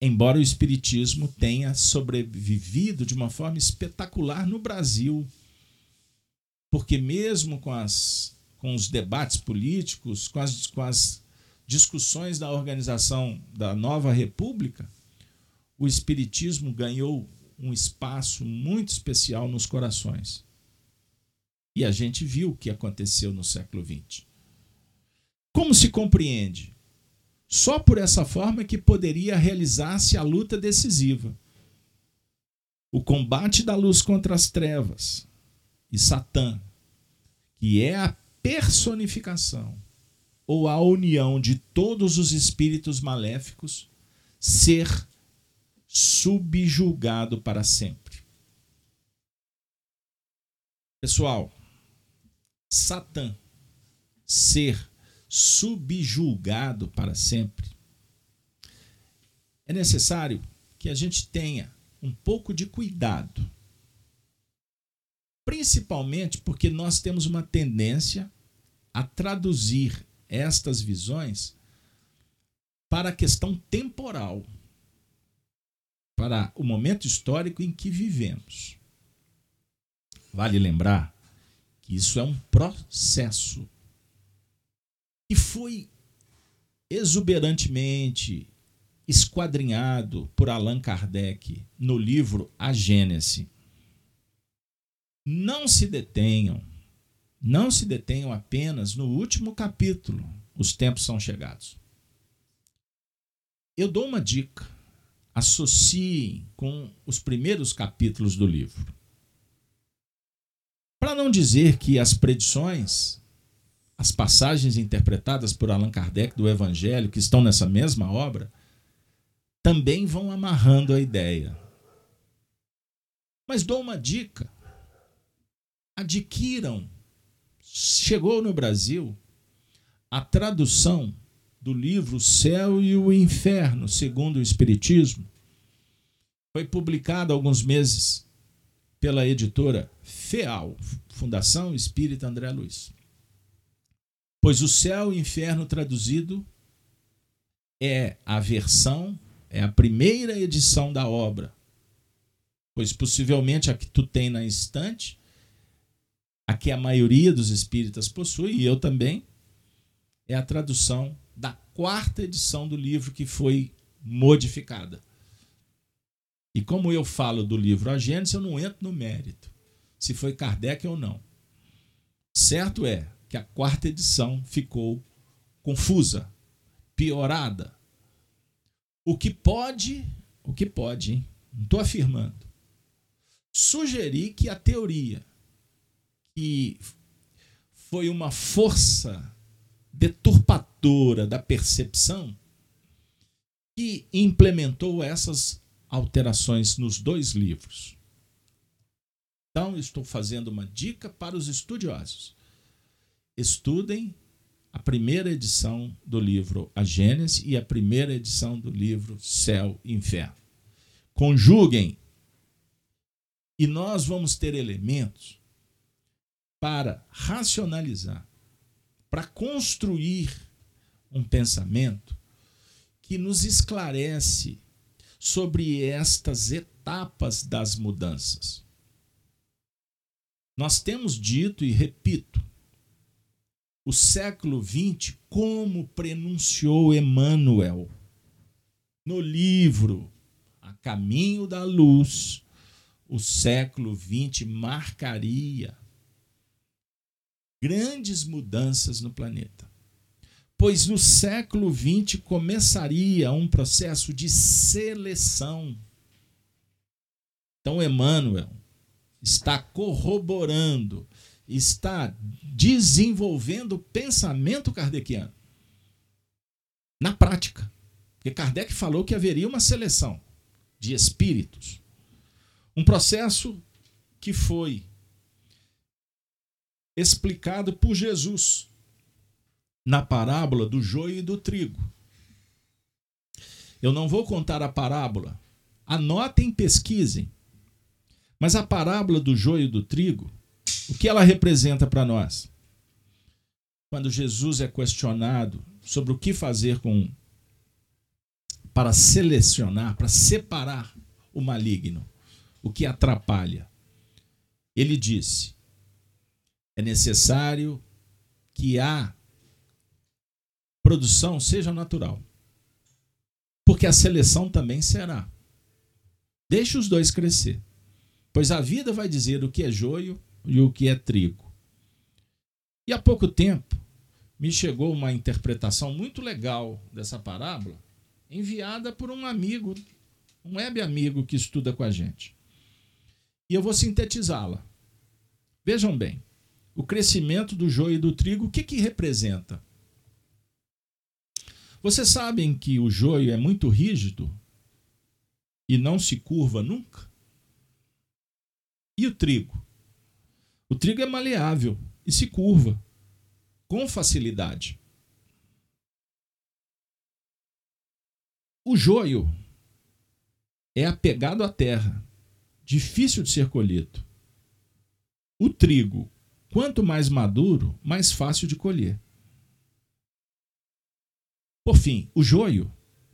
embora o Espiritismo tenha sobrevivido de uma forma espetacular no Brasil. Porque, mesmo com, as, com os debates políticos, com as, com as discussões da organização da nova República, o Espiritismo ganhou um espaço muito especial nos corações. E a gente viu o que aconteceu no século XX. Como se compreende só por essa forma que poderia realizar-se a luta decisiva. O combate da luz contra as trevas e Satã, que é a personificação ou a união de todos os espíritos maléficos, ser subjulgado para sempre. Pessoal, Satã, ser subjulgado para sempre. É necessário que a gente tenha um pouco de cuidado. Principalmente porque nós temos uma tendência a traduzir estas visões para a questão temporal, para o momento histórico em que vivemos. Vale lembrar que isso é um processo e foi exuberantemente esquadrinhado por Allan Kardec no livro A Gênese. Não se detenham, não se detenham apenas no último capítulo, os tempos são chegados. Eu dou uma dica, associem com os primeiros capítulos do livro. Para não dizer que as predições as passagens interpretadas por Allan Kardec do Evangelho, que estão nessa mesma obra, também vão amarrando a ideia. Mas dou uma dica: adquiram. Chegou no Brasil a tradução do livro Céu e o Inferno, segundo o Espiritismo. Foi publicado há alguns meses pela editora FEAL, Fundação Espírita André Luiz. Pois o céu e o inferno traduzido é a versão, é a primeira edição da obra. Pois possivelmente a que tu tem na estante, a que a maioria dos espíritas possui, e eu também, é a tradução da quarta edição do livro que foi modificada. E como eu falo do livro A Gênesis, eu não entro no mérito, se foi Kardec ou não. Certo é que a quarta edição ficou confusa, piorada. O que pode, o que pode, hein? não estou afirmando, sugerir que a teoria que foi uma força deturpadora da percepção que implementou essas alterações nos dois livros. Então, estou fazendo uma dica para os estudiosos. Estudem a primeira edição do livro A Gênese e a primeira edição do livro Céu e Inferno. Conjuguem e nós vamos ter elementos para racionalizar, para construir um pensamento que nos esclarece sobre estas etapas das mudanças. Nós temos dito e repito, o século XX, como prenunciou Emmanuel no livro A Caminho da Luz, o século XX marcaria grandes mudanças no planeta. Pois no século XX começaria um processo de seleção. Então, Emmanuel está corroborando, está desenvolvendo o pensamento kardeciano na prática. Porque Kardec falou que haveria uma seleção de espíritos. Um processo que foi explicado por Jesus na parábola do joio e do trigo. Eu não vou contar a parábola. Anotem, pesquisem. Mas a parábola do joio e do trigo, o que ela representa para nós? Quando Jesus é questionado sobre o que fazer com para selecionar, para separar o maligno, o que atrapalha. Ele disse: é necessário que a produção seja natural. Porque a seleção também será. Deixe os dois crescer. Pois a vida vai dizer o que é joio e o que é trigo. E há pouco tempo me chegou uma interpretação muito legal dessa parábola, enviada por um amigo, um web amigo que estuda com a gente. E eu vou sintetizá-la. Vejam bem o crescimento do joio e do trigo, o que, que representa? Vocês sabem que o joio é muito rígido e não se curva nunca? E o trigo? O trigo é maleável e se curva com facilidade. O joio é apegado à terra, difícil de ser colhido. O trigo Quanto mais maduro, mais fácil de colher. Por fim, o joio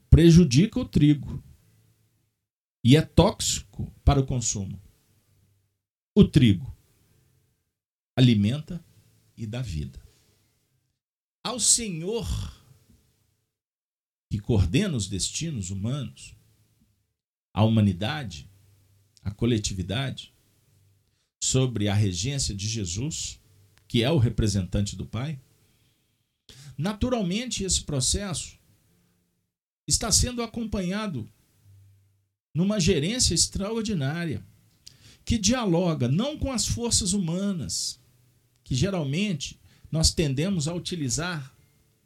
prejudica o trigo e é tóxico para o consumo. O trigo alimenta e dá vida. Ao Senhor que coordena os destinos humanos, a humanidade, a coletividade, sobre a regência de Jesus, que é o representante do Pai, naturalmente esse processo está sendo acompanhado numa gerência extraordinária que dialoga não com as forças humanas, que geralmente nós tendemos a utilizar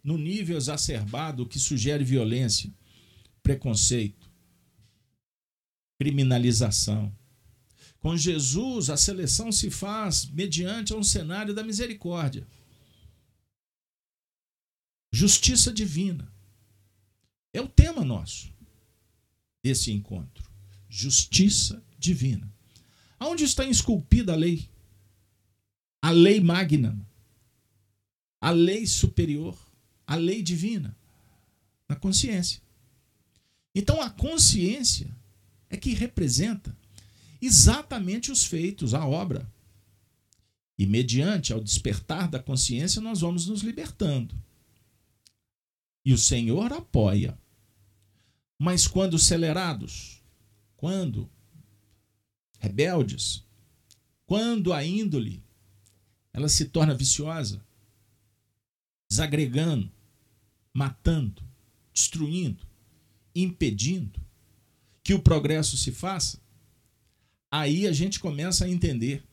no nível exacerbado que sugere violência, preconceito, criminalização com Jesus, a seleção se faz mediante um cenário da misericórdia. Justiça divina. É o tema nosso desse encontro. Justiça divina. Aonde está esculpida a lei? A lei magna. A lei superior. A lei divina. Na consciência. Então a consciência é que representa exatamente os feitos, a obra. E mediante ao despertar da consciência, nós vamos nos libertando. E o Senhor apoia. Mas quando acelerados, quando rebeldes, quando a índole ela se torna viciosa, desagregando, matando, destruindo, impedindo que o progresso se faça, aí a gente começa a entender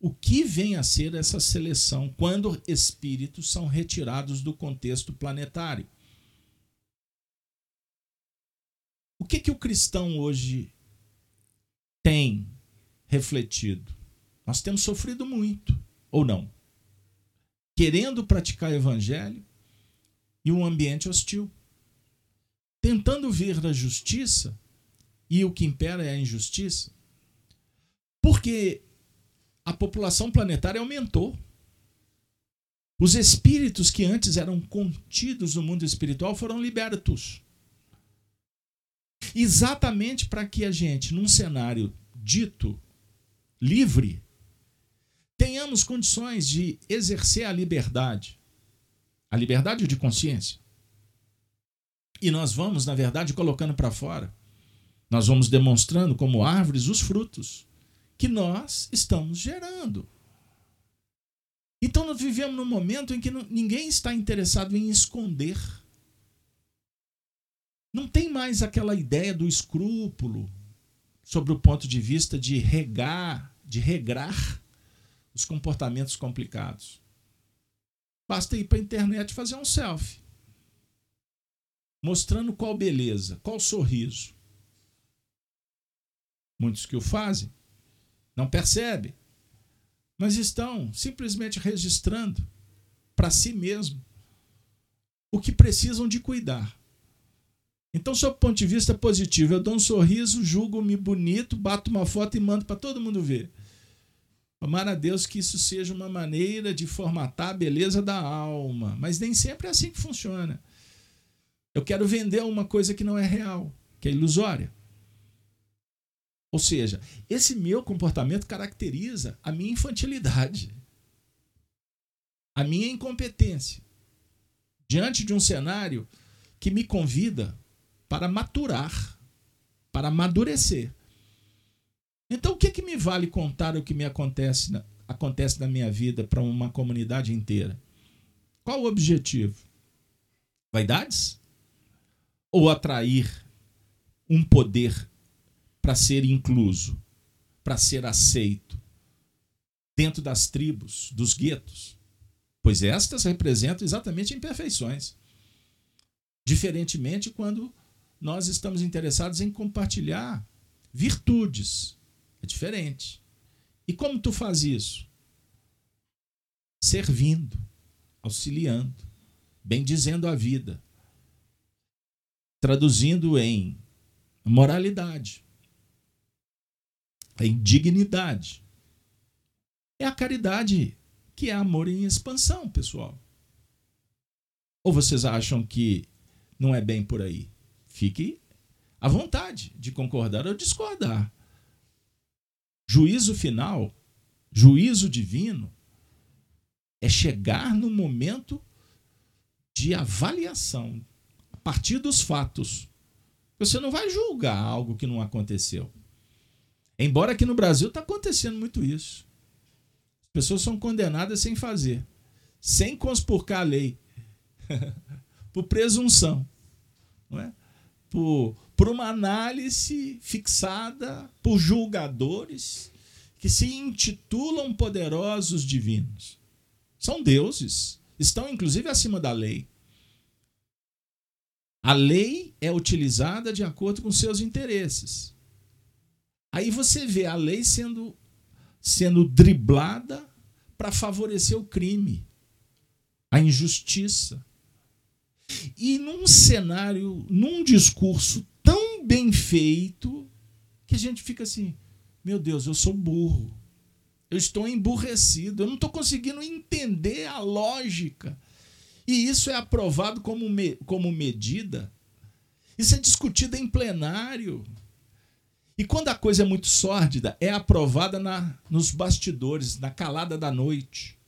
o que vem a ser essa seleção quando espíritos são retirados do contexto planetário. O que, que o cristão hoje tem refletido? Nós temos sofrido muito, ou não? Querendo praticar evangelho e um ambiente hostil. Tentando vir da justiça e o que impera é a injustiça. Porque a população planetária aumentou. Os espíritos que antes eram contidos no mundo espiritual foram libertos. Exatamente para que a gente, num cenário dito livre, tenhamos condições de exercer a liberdade, a liberdade de consciência. E nós vamos, na verdade, colocando para fora. Nós vamos demonstrando como árvores os frutos que nós estamos gerando. Então nós vivemos num momento em que ninguém está interessado em esconder. Não tem mais aquela ideia do escrúpulo sobre o ponto de vista de regar, de regrar os comportamentos complicados. Basta ir para a internet fazer um selfie. Mostrando qual beleza, qual sorriso. Muitos que o fazem não percebe, mas estão simplesmente registrando para si mesmo o que precisam de cuidar. Então, sob o ponto de vista positivo, eu dou um sorriso, julgo-me bonito, bato uma foto e mando para todo mundo ver. Tomara a Deus que isso seja uma maneira de formatar a beleza da alma, mas nem sempre é assim que funciona. Eu quero vender uma coisa que não é real, que é ilusória. Ou seja, esse meu comportamento caracteriza a minha infantilidade, a minha incompetência, diante de um cenário que me convida para maturar, para amadurecer. Então, o que, que me vale contar o que me acontece na, acontece na minha vida para uma comunidade inteira? Qual o objetivo? Vaidades? Ou atrair um poder para ser incluso, para ser aceito dentro das tribos, dos guetos, pois estas representam exatamente imperfeições. Diferentemente quando nós estamos interessados em compartilhar virtudes, é diferente. E como tu faz isso? Servindo, auxiliando, bendizendo a vida, traduzindo em moralidade, a indignidade. É a caridade que é amor em expansão, pessoal. Ou vocês acham que não é bem por aí? Fique à vontade de concordar ou discordar. Juízo final, juízo divino, é chegar no momento de avaliação a partir dos fatos. Você não vai julgar algo que não aconteceu. Embora aqui no Brasil está acontecendo muito isso. As pessoas são condenadas sem fazer, sem conspurcar a lei, por presunção, não é? por, por uma análise fixada por julgadores que se intitulam poderosos divinos. São deuses, estão inclusive acima da lei. A lei é utilizada de acordo com seus interesses. Aí você vê a lei sendo, sendo driblada para favorecer o crime, a injustiça. E num cenário, num discurso tão bem feito, que a gente fica assim: meu Deus, eu sou burro. Eu estou emburrecido. Eu não estou conseguindo entender a lógica. E isso é aprovado como, me, como medida. Isso é discutido em plenário. E quando a coisa é muito sórdida, é aprovada na, nos bastidores, na calada da noite.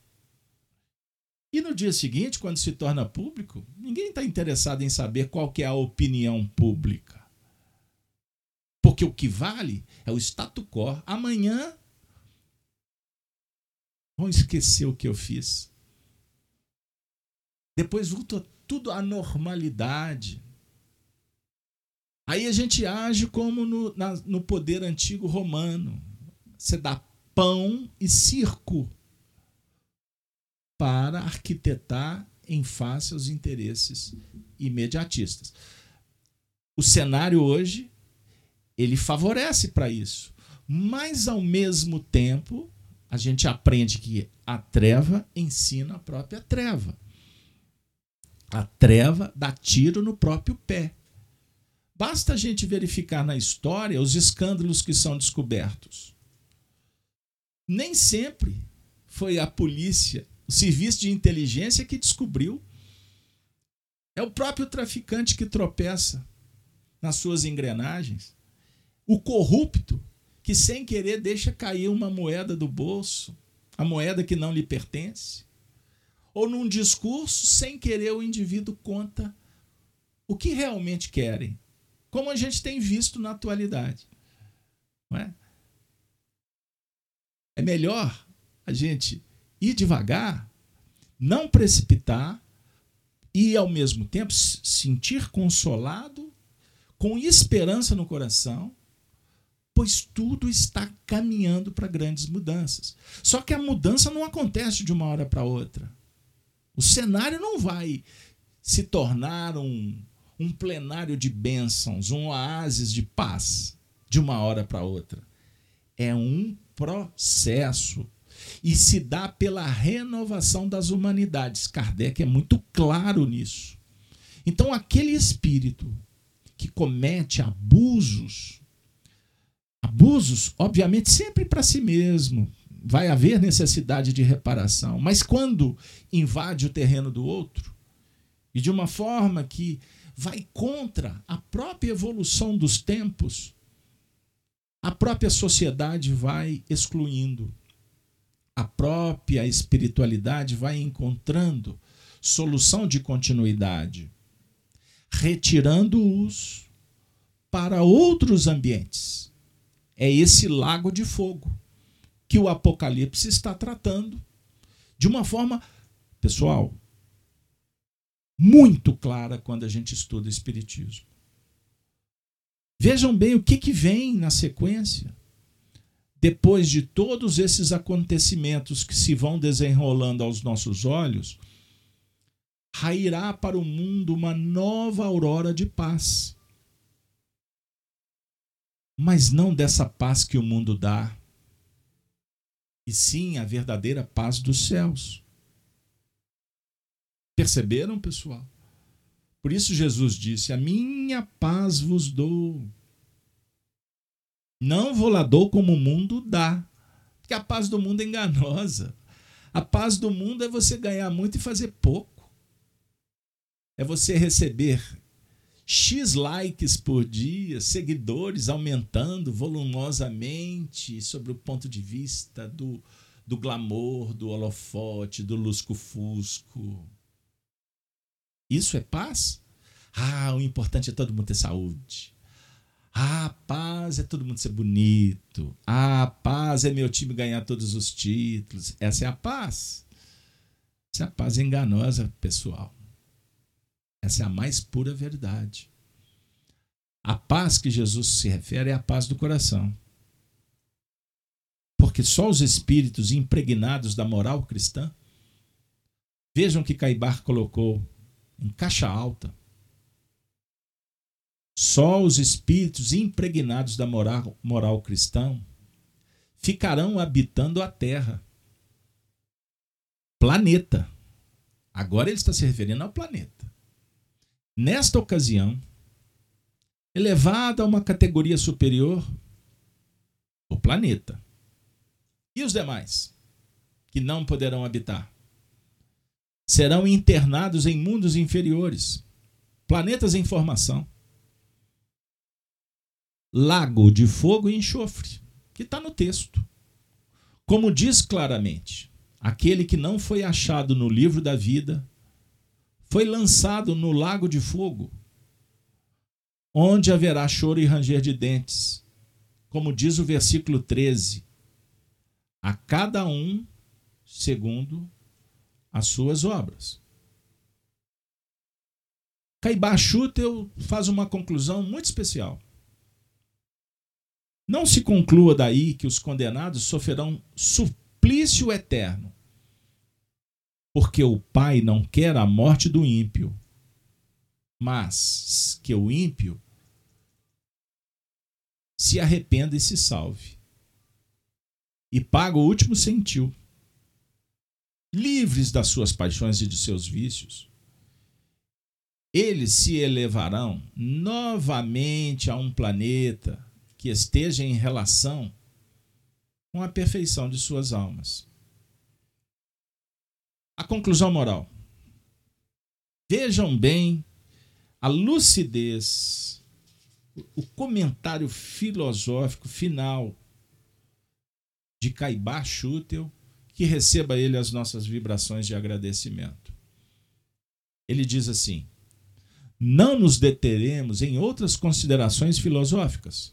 E no dia seguinte, quando se torna público, ninguém está interessado em saber qual que é a opinião pública. Porque o que vale é o status quo. Amanhã vão esquecer o que eu fiz. Depois volta tudo à normalidade. Aí a gente age como no, na, no poder antigo romano. você dá pão e circo para arquitetar em face aos interesses imediatistas. O cenário hoje ele favorece para isso, mas ao mesmo tempo a gente aprende que a treva ensina a própria treva. A treva dá tiro no próprio pé. Basta a gente verificar na história os escândalos que são descobertos. Nem sempre foi a polícia, o serviço de inteligência que descobriu. É o próprio traficante que tropeça nas suas engrenagens. O corrupto que sem querer deixa cair uma moeda do bolso, a moeda que não lhe pertence. Ou num discurso, sem querer, o indivíduo conta o que realmente querem, como a gente tem visto na atualidade. Não é? é melhor a gente ir devagar, não precipitar e, ao mesmo tempo, sentir consolado, com esperança no coração, pois tudo está caminhando para grandes mudanças. Só que a mudança não acontece de uma hora para outra. O cenário não vai se tornar um, um plenário de bênçãos, um oásis de paz de uma hora para outra. É um processo e se dá pela renovação das humanidades. Kardec é muito claro nisso. Então, aquele espírito que comete abusos, abusos, obviamente, sempre para si mesmo, vai haver necessidade de reparação, mas quando invade o terreno do outro, e de uma forma que vai contra a própria evolução dos tempos, a própria sociedade vai excluindo. A própria espiritualidade vai encontrando solução de continuidade, retirando-os para outros ambientes. É esse lago de fogo que o Apocalipse está tratando de uma forma, pessoal, muito clara quando a gente estuda Espiritismo. Vejam bem o que, que vem na sequência. Depois de todos esses acontecimentos que se vão desenrolando aos nossos olhos, rairá para o mundo uma nova aurora de paz. Mas não dessa paz que o mundo dá, e sim a verdadeira paz dos céus. Perceberam, pessoal? Por isso Jesus disse: A minha paz vos dou. Não vou lá dou como o mundo dá. Porque a paz do mundo é enganosa. A paz do mundo é você ganhar muito e fazer pouco. É você receber X likes por dia, seguidores aumentando volumosamente sobre o ponto de vista do, do glamour, do holofote, do lusco-fusco. Isso é paz? Ah, o importante é todo mundo ter saúde. Ah, paz é todo mundo ser bonito. Ah, paz é meu time ganhar todos os títulos. Essa é a paz. Essa é a paz enganosa, pessoal. Essa é a mais pura verdade. A paz que Jesus se refere é a paz do coração. Porque só os espíritos impregnados da moral cristã. Vejam que Caibar colocou em caixa alta. Só os espíritos impregnados da moral, moral cristã ficarão habitando a Terra. Planeta. Agora ele está se referindo ao planeta. Nesta ocasião, elevada a uma categoria superior, o planeta. E os demais, que não poderão habitar? Serão internados em mundos inferiores, planetas em formação. Lago de fogo e enxofre, que está no texto. Como diz claramente, aquele que não foi achado no livro da vida foi lançado no lago de fogo, onde haverá choro e ranger de dentes. Como diz o versículo 13: a cada um segundo as suas obras. Schutel faz uma conclusão muito especial. Não se conclua daí que os condenados sofrerão suplício eterno, porque o Pai não quer a morte do ímpio, mas que o ímpio se arrependa e se salve. E paga o último centil. Livres das suas paixões e de seus vícios, eles se elevarão novamente a um planeta que esteja em relação com a perfeição de suas almas. A conclusão moral. Vejam bem a lucidez o comentário filosófico final de Caibá Schutel, que receba ele as nossas vibrações de agradecimento. Ele diz assim: Não nos deteremos em outras considerações filosóficas.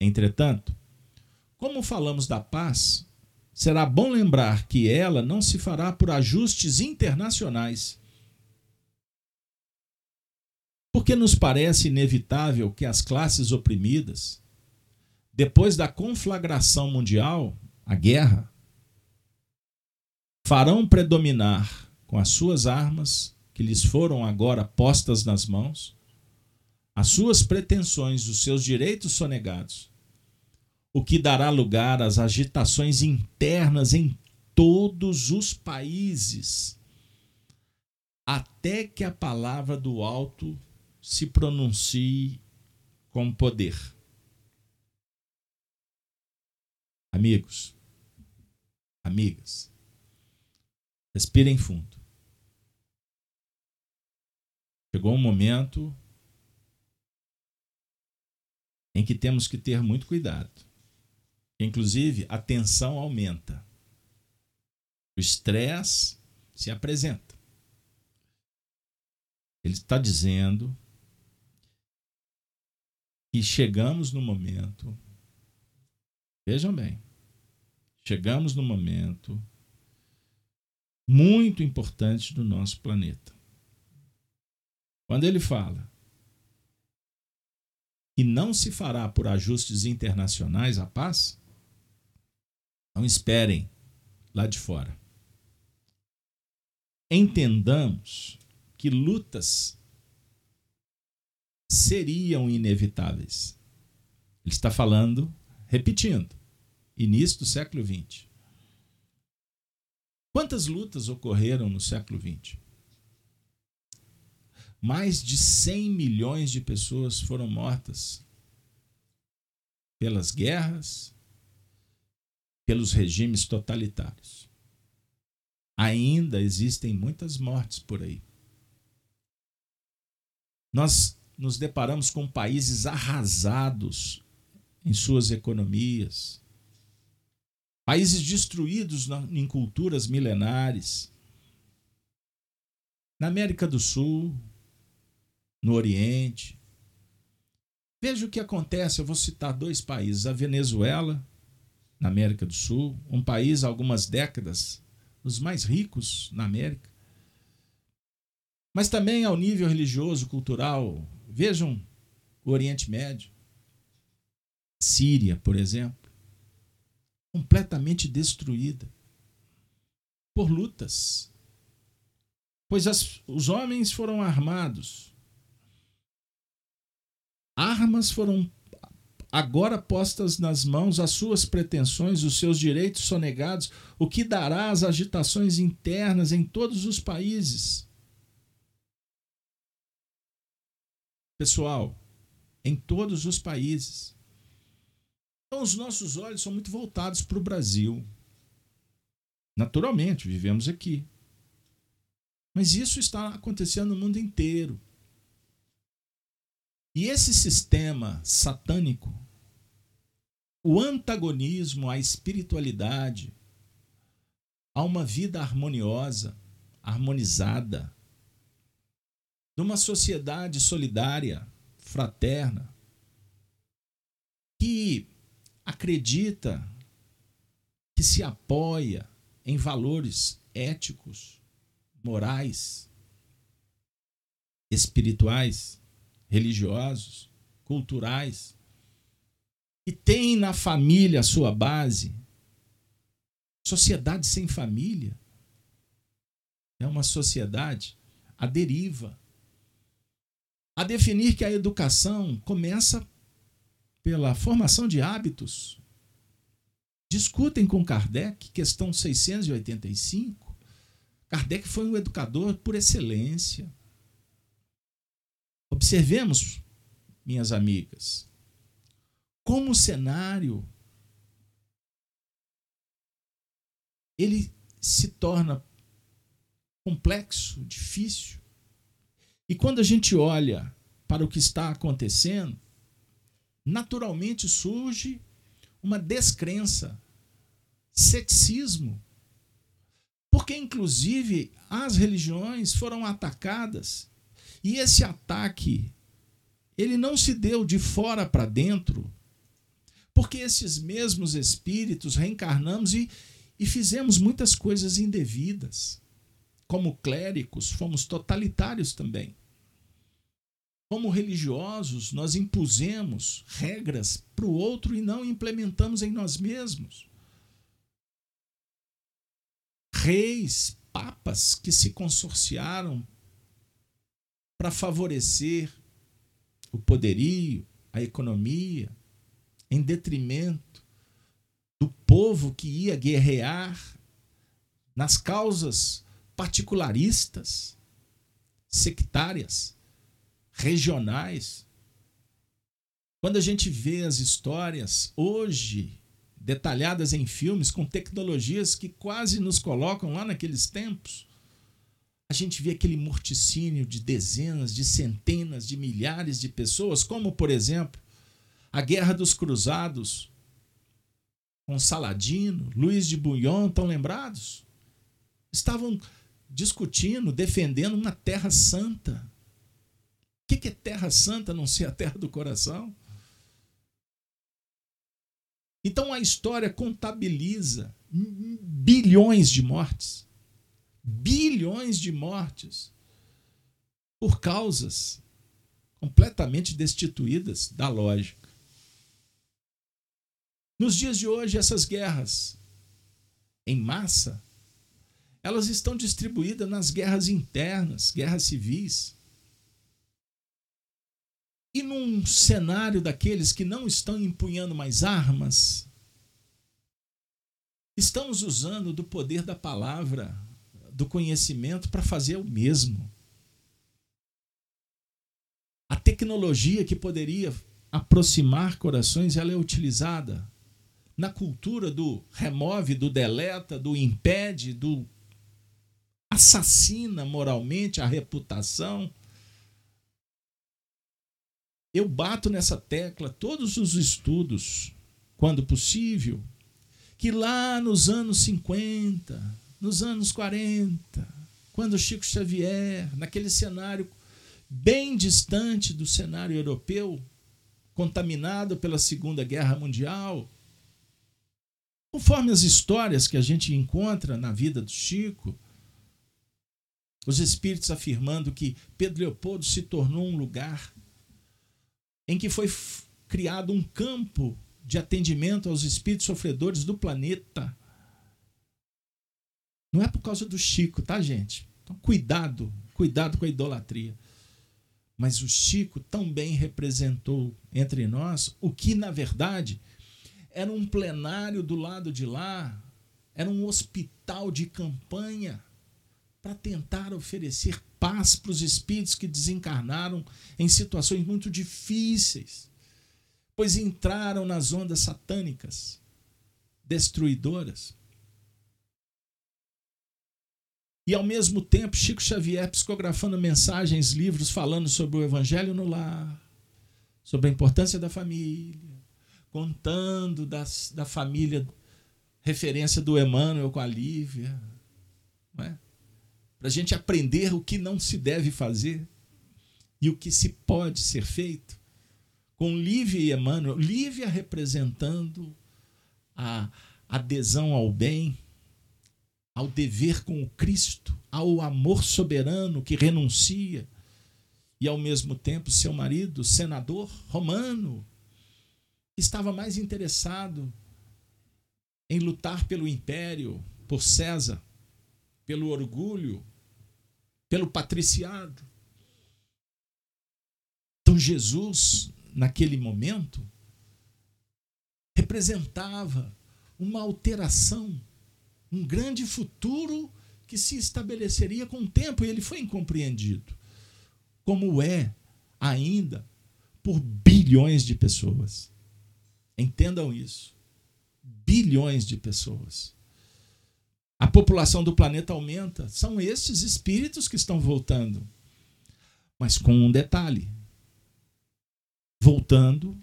Entretanto, como falamos da paz, será bom lembrar que ela não se fará por ajustes internacionais porque nos parece inevitável que as classes oprimidas, depois da conflagração mundial, a guerra, farão predominar com as suas armas, que lhes foram agora postas nas mãos, as suas pretensões, os seus direitos sonegados, o que dará lugar às agitações internas em todos os países, até que a palavra do alto se pronuncie com poder. Amigos, amigas, respirem fundo. Chegou um momento em que temos que ter muito cuidado. Inclusive, a tensão aumenta. O estresse se apresenta. Ele está dizendo e chegamos no momento, vejam bem, chegamos no momento muito importante do nosso planeta. Quando ele fala que não se fará por ajustes internacionais a paz, não esperem lá de fora. Entendamos que lutas seriam inevitáveis. Ele está falando, repetindo, início do século XX. Quantas lutas ocorreram no século XX? Mais de 100 milhões de pessoas foram mortas pelas guerras, pelos regimes totalitários. Ainda existem muitas mortes por aí. Nós nos deparamos com países arrasados em suas economias, países destruídos em culturas milenares. Na América do Sul, no Oriente. Veja o que acontece, eu vou citar dois países, a Venezuela, na América do Sul, um país há algumas décadas, os mais ricos na América, mas também ao nível religioso, cultural, Vejam o Oriente Médio, Síria, por exemplo, completamente destruída por lutas. Pois as, os homens foram armados. Armas foram agora postas nas mãos as suas pretensões, os seus direitos sonegados, o que dará às agitações internas em todos os países. pessoal, em todos os países. Então, os nossos olhos são muito voltados para o Brasil. Naturalmente, vivemos aqui. Mas isso está acontecendo no mundo inteiro. E esse sistema satânico, o antagonismo à espiritualidade, a uma vida harmoniosa, harmonizada, numa sociedade solidária, fraterna, que acredita, que se apoia em valores éticos, morais, espirituais, religiosos, culturais. e tem na família a sua base, sociedade sem família é uma sociedade à deriva. A definir que a educação começa pela formação de hábitos. Discutem com Kardec, questão 685. Kardec foi um educador por excelência. Observemos, minhas amigas, como o cenário ele se torna complexo, difícil. E quando a gente olha para o que está acontecendo, naturalmente surge uma descrença, ceticismo. Porque, inclusive, as religiões foram atacadas. E esse ataque, ele não se deu de fora para dentro, porque esses mesmos espíritos reencarnamos e, e fizemos muitas coisas indevidas. Como clérigos, fomos totalitários também. Como religiosos, nós impusemos regras para o outro e não implementamos em nós mesmos. Reis, papas que se consorciaram para favorecer o poderio, a economia, em detrimento do povo que ia guerrear nas causas particularistas, sectárias, regionais. Quando a gente vê as histórias hoje detalhadas em filmes com tecnologias que quase nos colocam lá naqueles tempos, a gente vê aquele morticínio de dezenas, de centenas, de milhares de pessoas, como por exemplo, a Guerra dos Cruzados, com Saladino, Luiz de Bouillon, estão lembrados? Estavam discutindo, defendendo uma terra santa. O que é terra santa não ser a terra do coração? Então a história contabiliza bilhões de mortes. Bilhões de mortes por causas completamente destituídas da lógica. Nos dias de hoje, essas guerras em massa, elas estão distribuídas nas guerras internas, guerras civis. E num cenário daqueles que não estão empunhando mais armas, estamos usando do poder da palavra, do conhecimento, para fazer o mesmo. A tecnologia que poderia aproximar corações, ela é utilizada na cultura do remove, do deleta, do impede, do assassina moralmente a reputação. Eu bato nessa tecla todos os estudos, quando possível, que lá nos anos 50, nos anos 40, quando Chico Xavier, naquele cenário bem distante do cenário europeu, contaminado pela Segunda Guerra Mundial, Conforme as histórias que a gente encontra na vida do Chico, os espíritos afirmando que Pedro Leopoldo se tornou um lugar em que foi criado um campo de atendimento aos espíritos sofredores do planeta. Não é por causa do Chico, tá, gente? Então, cuidado, cuidado com a idolatria. Mas o Chico também representou entre nós o que, na verdade, era um plenário do lado de lá, era um hospital de campanha para tentar oferecer paz para os espíritos que desencarnaram em situações muito difíceis, pois entraram nas ondas satânicas, destruidoras. E ao mesmo tempo, Chico Xavier psicografando mensagens, livros falando sobre o evangelho no lar, sobre a importância da família, contando das, da família, referência do Emmanuel com a Lívia. É? Para a gente aprender o que não se deve fazer e o que se pode ser feito. Com Lívia e Emmanuel, Lívia representando a adesão ao bem, ao dever com o Cristo, ao amor soberano que renuncia, e ao mesmo tempo seu marido, senador romano, estava mais interessado em lutar pelo império, por César, pelo orgulho, pelo patriciado. Então Jesus, naquele momento, representava uma alteração, um grande futuro que se estabeleceria com o tempo, e ele foi incompreendido, como é ainda por bilhões de pessoas. Entendam isso. Bilhões de pessoas. A população do planeta aumenta. São estes espíritos que estão voltando. Mas com um detalhe: voltando,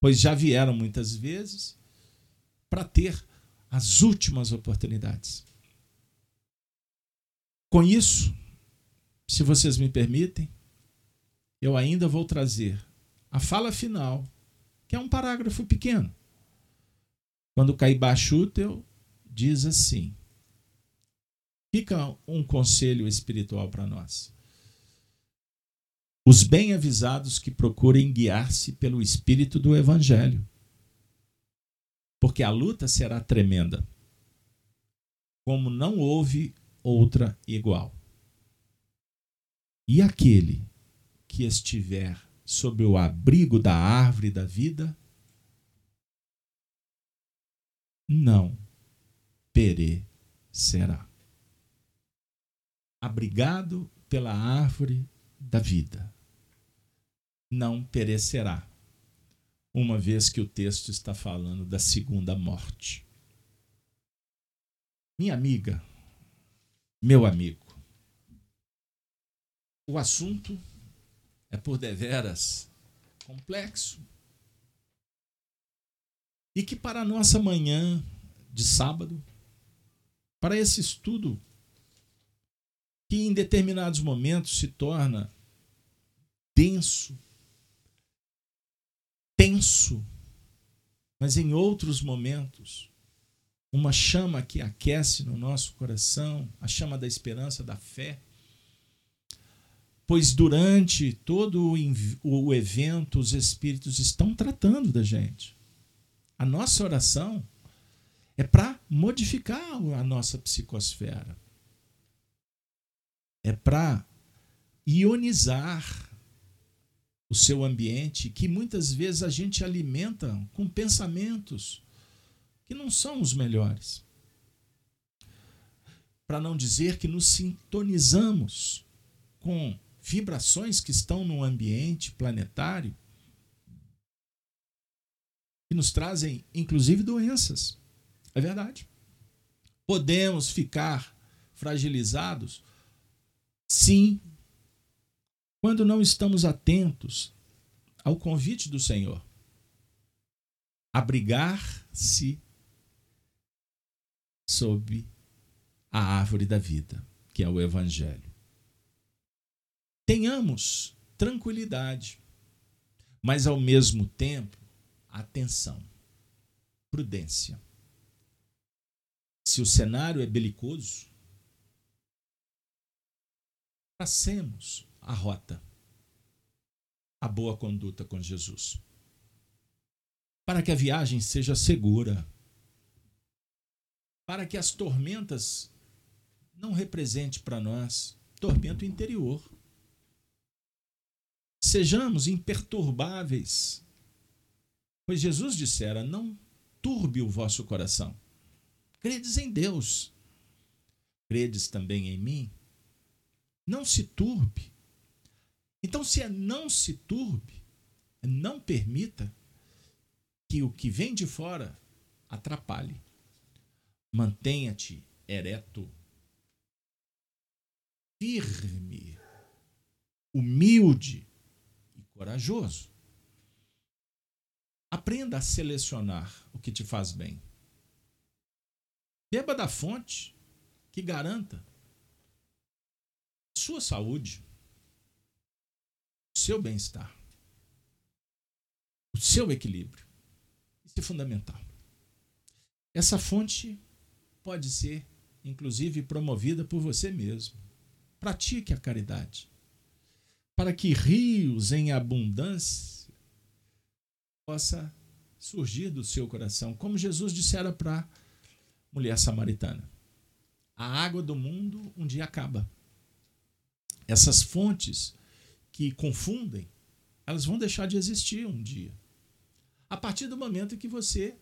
pois já vieram muitas vezes, para ter as últimas oportunidades. Com isso, se vocês me permitem, eu ainda vou trazer a fala final, que é um parágrafo pequeno. Quando Caibá Schutel diz assim: fica um conselho espiritual para nós. Os bem-avisados que procurem guiar-se pelo espírito do evangelho. Porque a luta será tremenda, como não houve outra igual. E aquele que estiver sob o abrigo da árvore da vida, não perecerá. Abrigado pela árvore da vida, não perecerá, uma vez que o texto está falando da segunda morte. Minha amiga, meu amigo, o assunto é por deveras complexo. E que para a nossa manhã de sábado, para esse estudo, que em determinados momentos se torna denso, tenso, mas em outros momentos, uma chama que aquece no nosso coração, a chama da esperança, da fé, pois durante todo o evento os espíritos estão tratando da gente. A nossa oração é para modificar a nossa psicosfera. É para ionizar o seu ambiente, que muitas vezes a gente alimenta com pensamentos que não são os melhores. Para não dizer que nos sintonizamos com vibrações que estão no ambiente planetário que nos trazem, inclusive, doenças. É verdade. Podemos ficar fragilizados? Sim, quando não estamos atentos ao convite do Senhor. Abrigar-se sob a árvore da vida, que é o Evangelho. Tenhamos tranquilidade, mas ao mesmo tempo, atenção, prudência. Se o cenário é belicoso, tracemos a rota, a boa conduta com Jesus, para que a viagem seja segura, para que as tormentas não representem para nós tormento interior Sejamos imperturbáveis. Pois Jesus dissera: Não turbe o vosso coração. Credes em Deus. Credes também em mim? Não se turbe. Então, se é não se turbe, não permita que o que vem de fora atrapalhe. Mantenha-te ereto, firme, humilde, corajoso. Aprenda a selecionar o que te faz bem. Beba da fonte que garanta sua saúde, seu bem-estar, o seu equilíbrio. Isso é fundamental. Essa fonte pode ser, inclusive, promovida por você mesmo. Pratique a caridade para que rios em abundância possa surgir do seu coração, como Jesus dissera para mulher samaritana. A água do mundo um dia acaba. Essas fontes que confundem, elas vão deixar de existir um dia. A partir do momento que você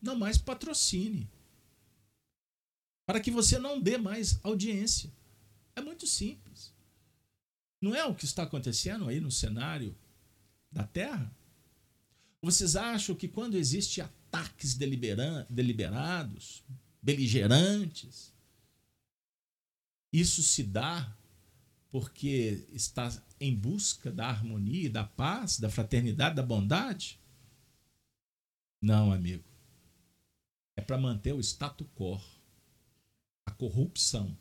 não mais patrocine, para que você não dê mais audiência. É muito simples. Não é o que está acontecendo aí no cenário da Terra? Vocês acham que quando existem ataques deliberados, beligerantes, isso se dá porque está em busca da harmonia, da paz, da fraternidade, da bondade? Não, amigo. É para manter o status quo, a corrupção.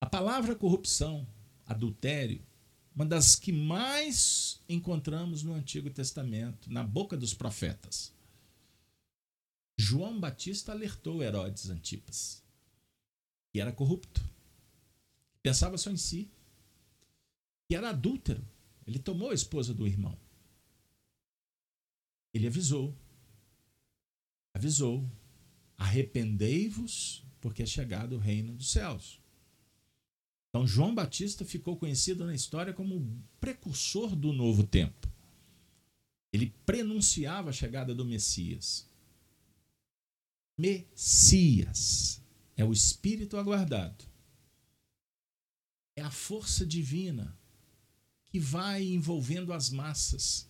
A palavra corrupção, adultério, uma das que mais encontramos no Antigo Testamento, na boca dos profetas. João Batista alertou Herodes Antipas, que era corrupto, pensava só em si, que era adúltero. Ele tomou a esposa do irmão. Ele avisou. Avisou: arrependei-vos, porque é chegado o reino dos céus. Então, João Batista ficou conhecido na história como o precursor do novo tempo. Ele prenunciava a chegada do Messias. Messias é o Espírito aguardado. É a força divina que vai envolvendo as massas,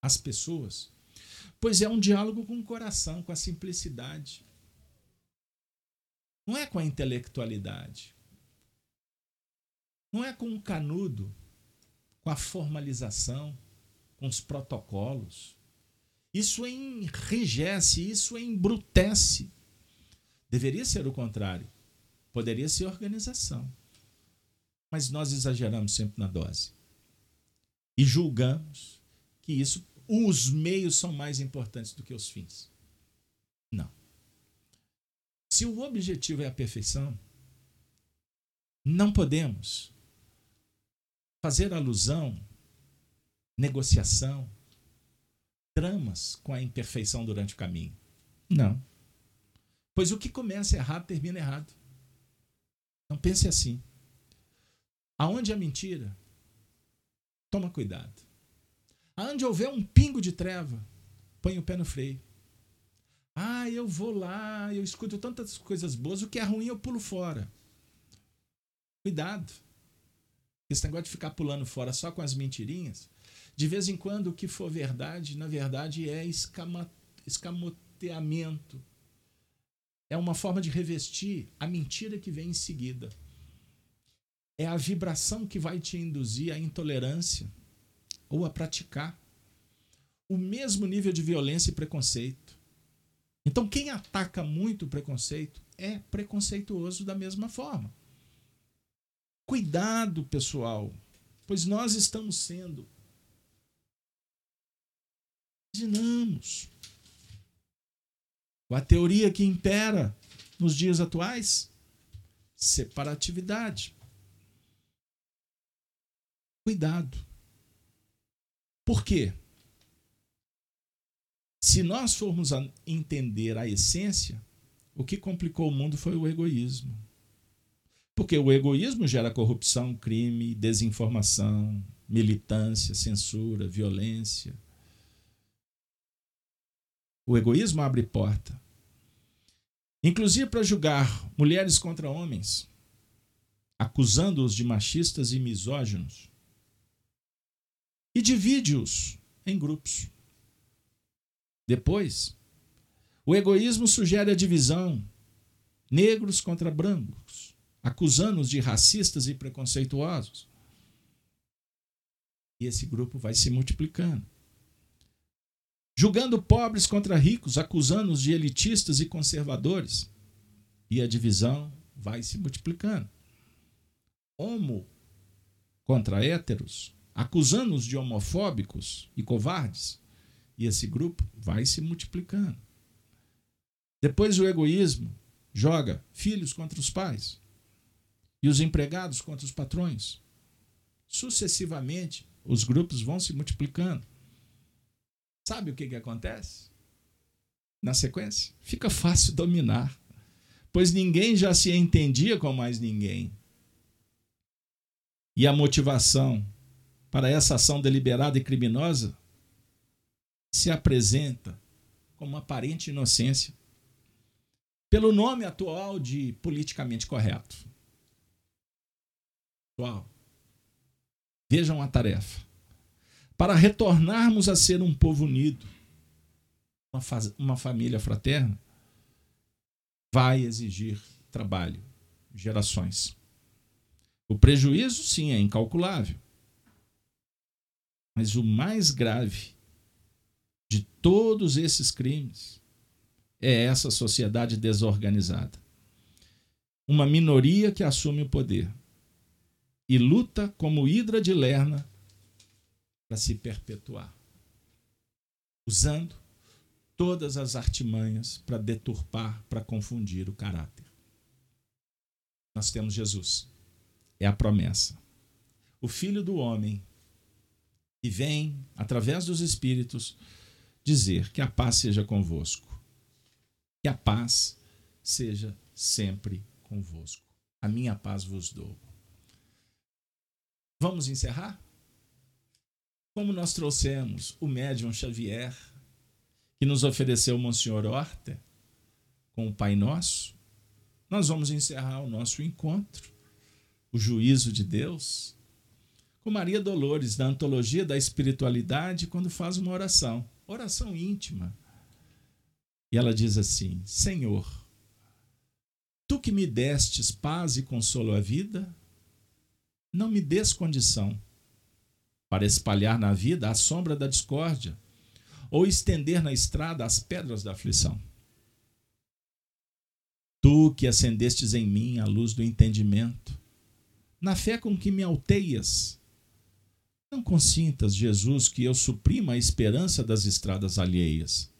as pessoas, pois é um diálogo com o coração, com a simplicidade. Não é com a intelectualidade. Não é com o canudo, com a formalização, com os protocolos. Isso enrijece, isso embrutece. Deveria ser o contrário. Poderia ser organização. Mas nós exageramos sempre na dose. E julgamos que isso, os meios são mais importantes do que os fins. Não. Se o objetivo é a perfeição, não podemos fazer alusão, negociação, tramas com a imperfeição durante o caminho. Não. Pois o que começa errado termina errado. Não pense assim. Aonde há mentira, toma cuidado. Aonde houver um pingo de treva, põe o pé no freio. Ah, eu vou lá, eu escuto tantas coisas boas, o que é ruim eu pulo fora. Cuidado. Esse negócio de ficar pulando fora só com as mentirinhas, de vez em quando o que for verdade, na verdade é escama, escamoteamento. É uma forma de revestir a mentira que vem em seguida. É a vibração que vai te induzir à intolerância ou a praticar o mesmo nível de violência e preconceito. Então, quem ataca muito o preconceito é preconceituoso da mesma forma. Cuidado, pessoal, pois nós estamos sendo. Imaginamos. A teoria que impera nos dias atuais? Separatividade. Cuidado. Por quê? Se nós formos entender a essência, o que complicou o mundo foi o egoísmo. Porque o egoísmo gera corrupção, crime, desinformação, militância, censura, violência. O egoísmo abre porta. Inclusive para julgar mulheres contra homens, acusando-os de machistas e misóginos. E divide-os em grupos. Depois, o egoísmo sugere a divisão: negros contra brancos, acusando-os de racistas e preconceituosos. E esse grupo vai se multiplicando. Julgando pobres contra ricos, acusando-os de elitistas e conservadores. E a divisão vai se multiplicando. Homo contra héteros, acusando-os de homofóbicos e covardes. E esse grupo vai se multiplicando. Depois o egoísmo joga filhos contra os pais, e os empregados contra os patrões. Sucessivamente, os grupos vão se multiplicando. Sabe o que, que acontece? Na sequência, fica fácil dominar, pois ninguém já se entendia com mais ninguém. E a motivação para essa ação deliberada e criminosa se apresenta como aparente inocência, pelo nome atual de politicamente correto. Vejam a tarefa. Para retornarmos a ser um povo unido, uma, uma família fraterna, vai exigir trabalho, gerações. O prejuízo, sim, é incalculável. Mas o mais grave de todos esses crimes é essa sociedade desorganizada. Uma minoria que assume o poder e luta como hidra de Lerna para se perpetuar, usando todas as artimanhas para deturpar, para confundir o caráter. Nós temos Jesus, é a promessa. O Filho do Homem, que vem, através dos Espíritos, dizer que a paz seja convosco. Que a paz seja sempre convosco. A minha paz vos dou. Vamos encerrar? Como nós trouxemos o médium Xavier, que nos ofereceu o Monsenhor Horta, com o Pai Nosso, nós vamos encerrar o nosso encontro, o juízo de Deus, com Maria Dolores, da Antologia da Espiritualidade, quando faz uma oração, oração íntima. E ela diz assim: Senhor, tu que me destes paz e consolo à vida, não me des condição para espalhar na vida a sombra da discórdia ou estender na estrada as pedras da aflição. Tu que acendestes em mim a luz do entendimento, na fé com que me alteias, não consintas, Jesus, que eu suprima a esperança das estradas alheias.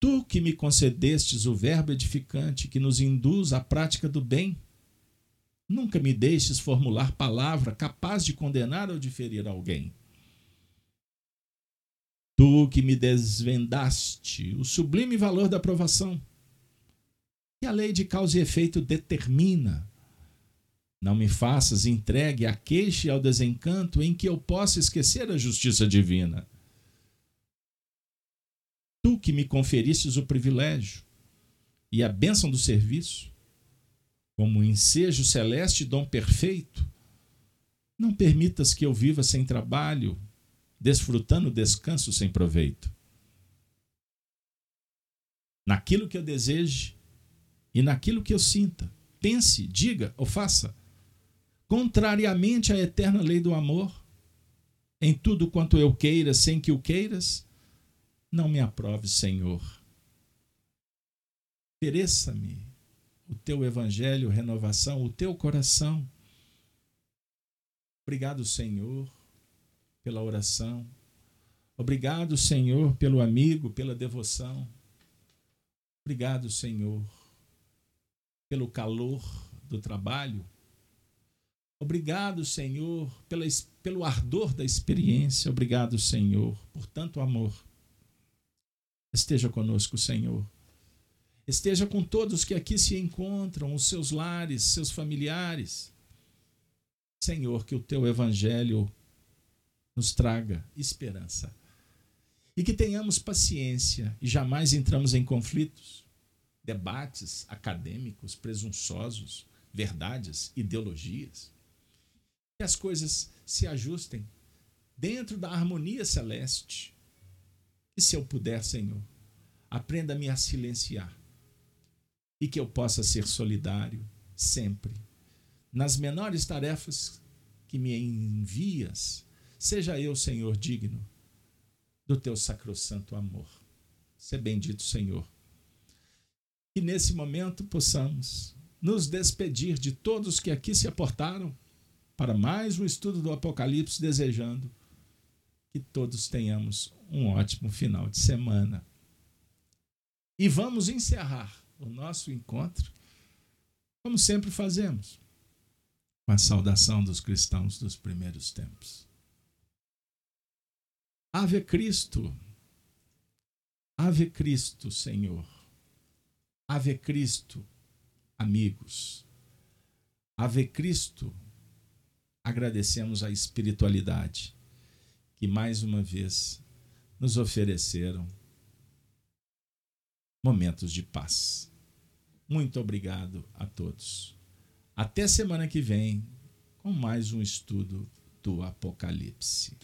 Tu que me concedestes o verbo edificante que nos induz à prática do bem, Nunca me deixes formular palavra capaz de condenar ou de ferir alguém. Tu que me desvendaste o sublime valor da aprovação, que a lei de causa e efeito determina. Não me faças entregue à queixa e ao desencanto em que eu possa esquecer a justiça divina. Tu que me conferistes o privilégio e a bênção do serviço, como ensejo celeste dom perfeito, não permitas que eu viva sem trabalho, desfrutando descanso sem proveito. Naquilo que eu deseje e naquilo que eu sinta, pense, diga ou faça, contrariamente à eterna lei do amor, em tudo quanto eu queira, sem que o queiras, não me aprove, Senhor. Ofereça-me o teu evangelho, renovação, o teu coração. Obrigado, Senhor, pela oração. Obrigado, Senhor, pelo amigo, pela devoção. Obrigado, Senhor, pelo calor do trabalho. Obrigado, Senhor, pela, pelo ardor da experiência. Obrigado, Senhor, por tanto amor. Esteja conosco, Senhor esteja com todos que aqui se encontram, os seus lares, seus familiares. Senhor, que o teu evangelho nos traga esperança. E que tenhamos paciência e jamais entramos em conflitos, debates acadêmicos, presunçosos, verdades, ideologias. Que as coisas se ajustem dentro da harmonia celeste. E se eu puder, Senhor, aprenda-me a silenciar e que eu possa ser solidário sempre. Nas menores tarefas que me envias, seja eu, Senhor, digno do teu sacrossanto amor. Ser bendito, Senhor. Que nesse momento possamos nos despedir de todos que aqui se aportaram para mais um estudo do Apocalipse, desejando que todos tenhamos um ótimo final de semana. E vamos encerrar o nosso encontro, como sempre fazemos, com a saudação dos cristãos dos primeiros tempos. Ave Cristo. Ave Cristo, Senhor. Ave Cristo, amigos. Ave Cristo. Agradecemos a espiritualidade que mais uma vez nos ofereceram momentos de paz. Muito obrigado a todos. Até semana que vem com mais um estudo do Apocalipse.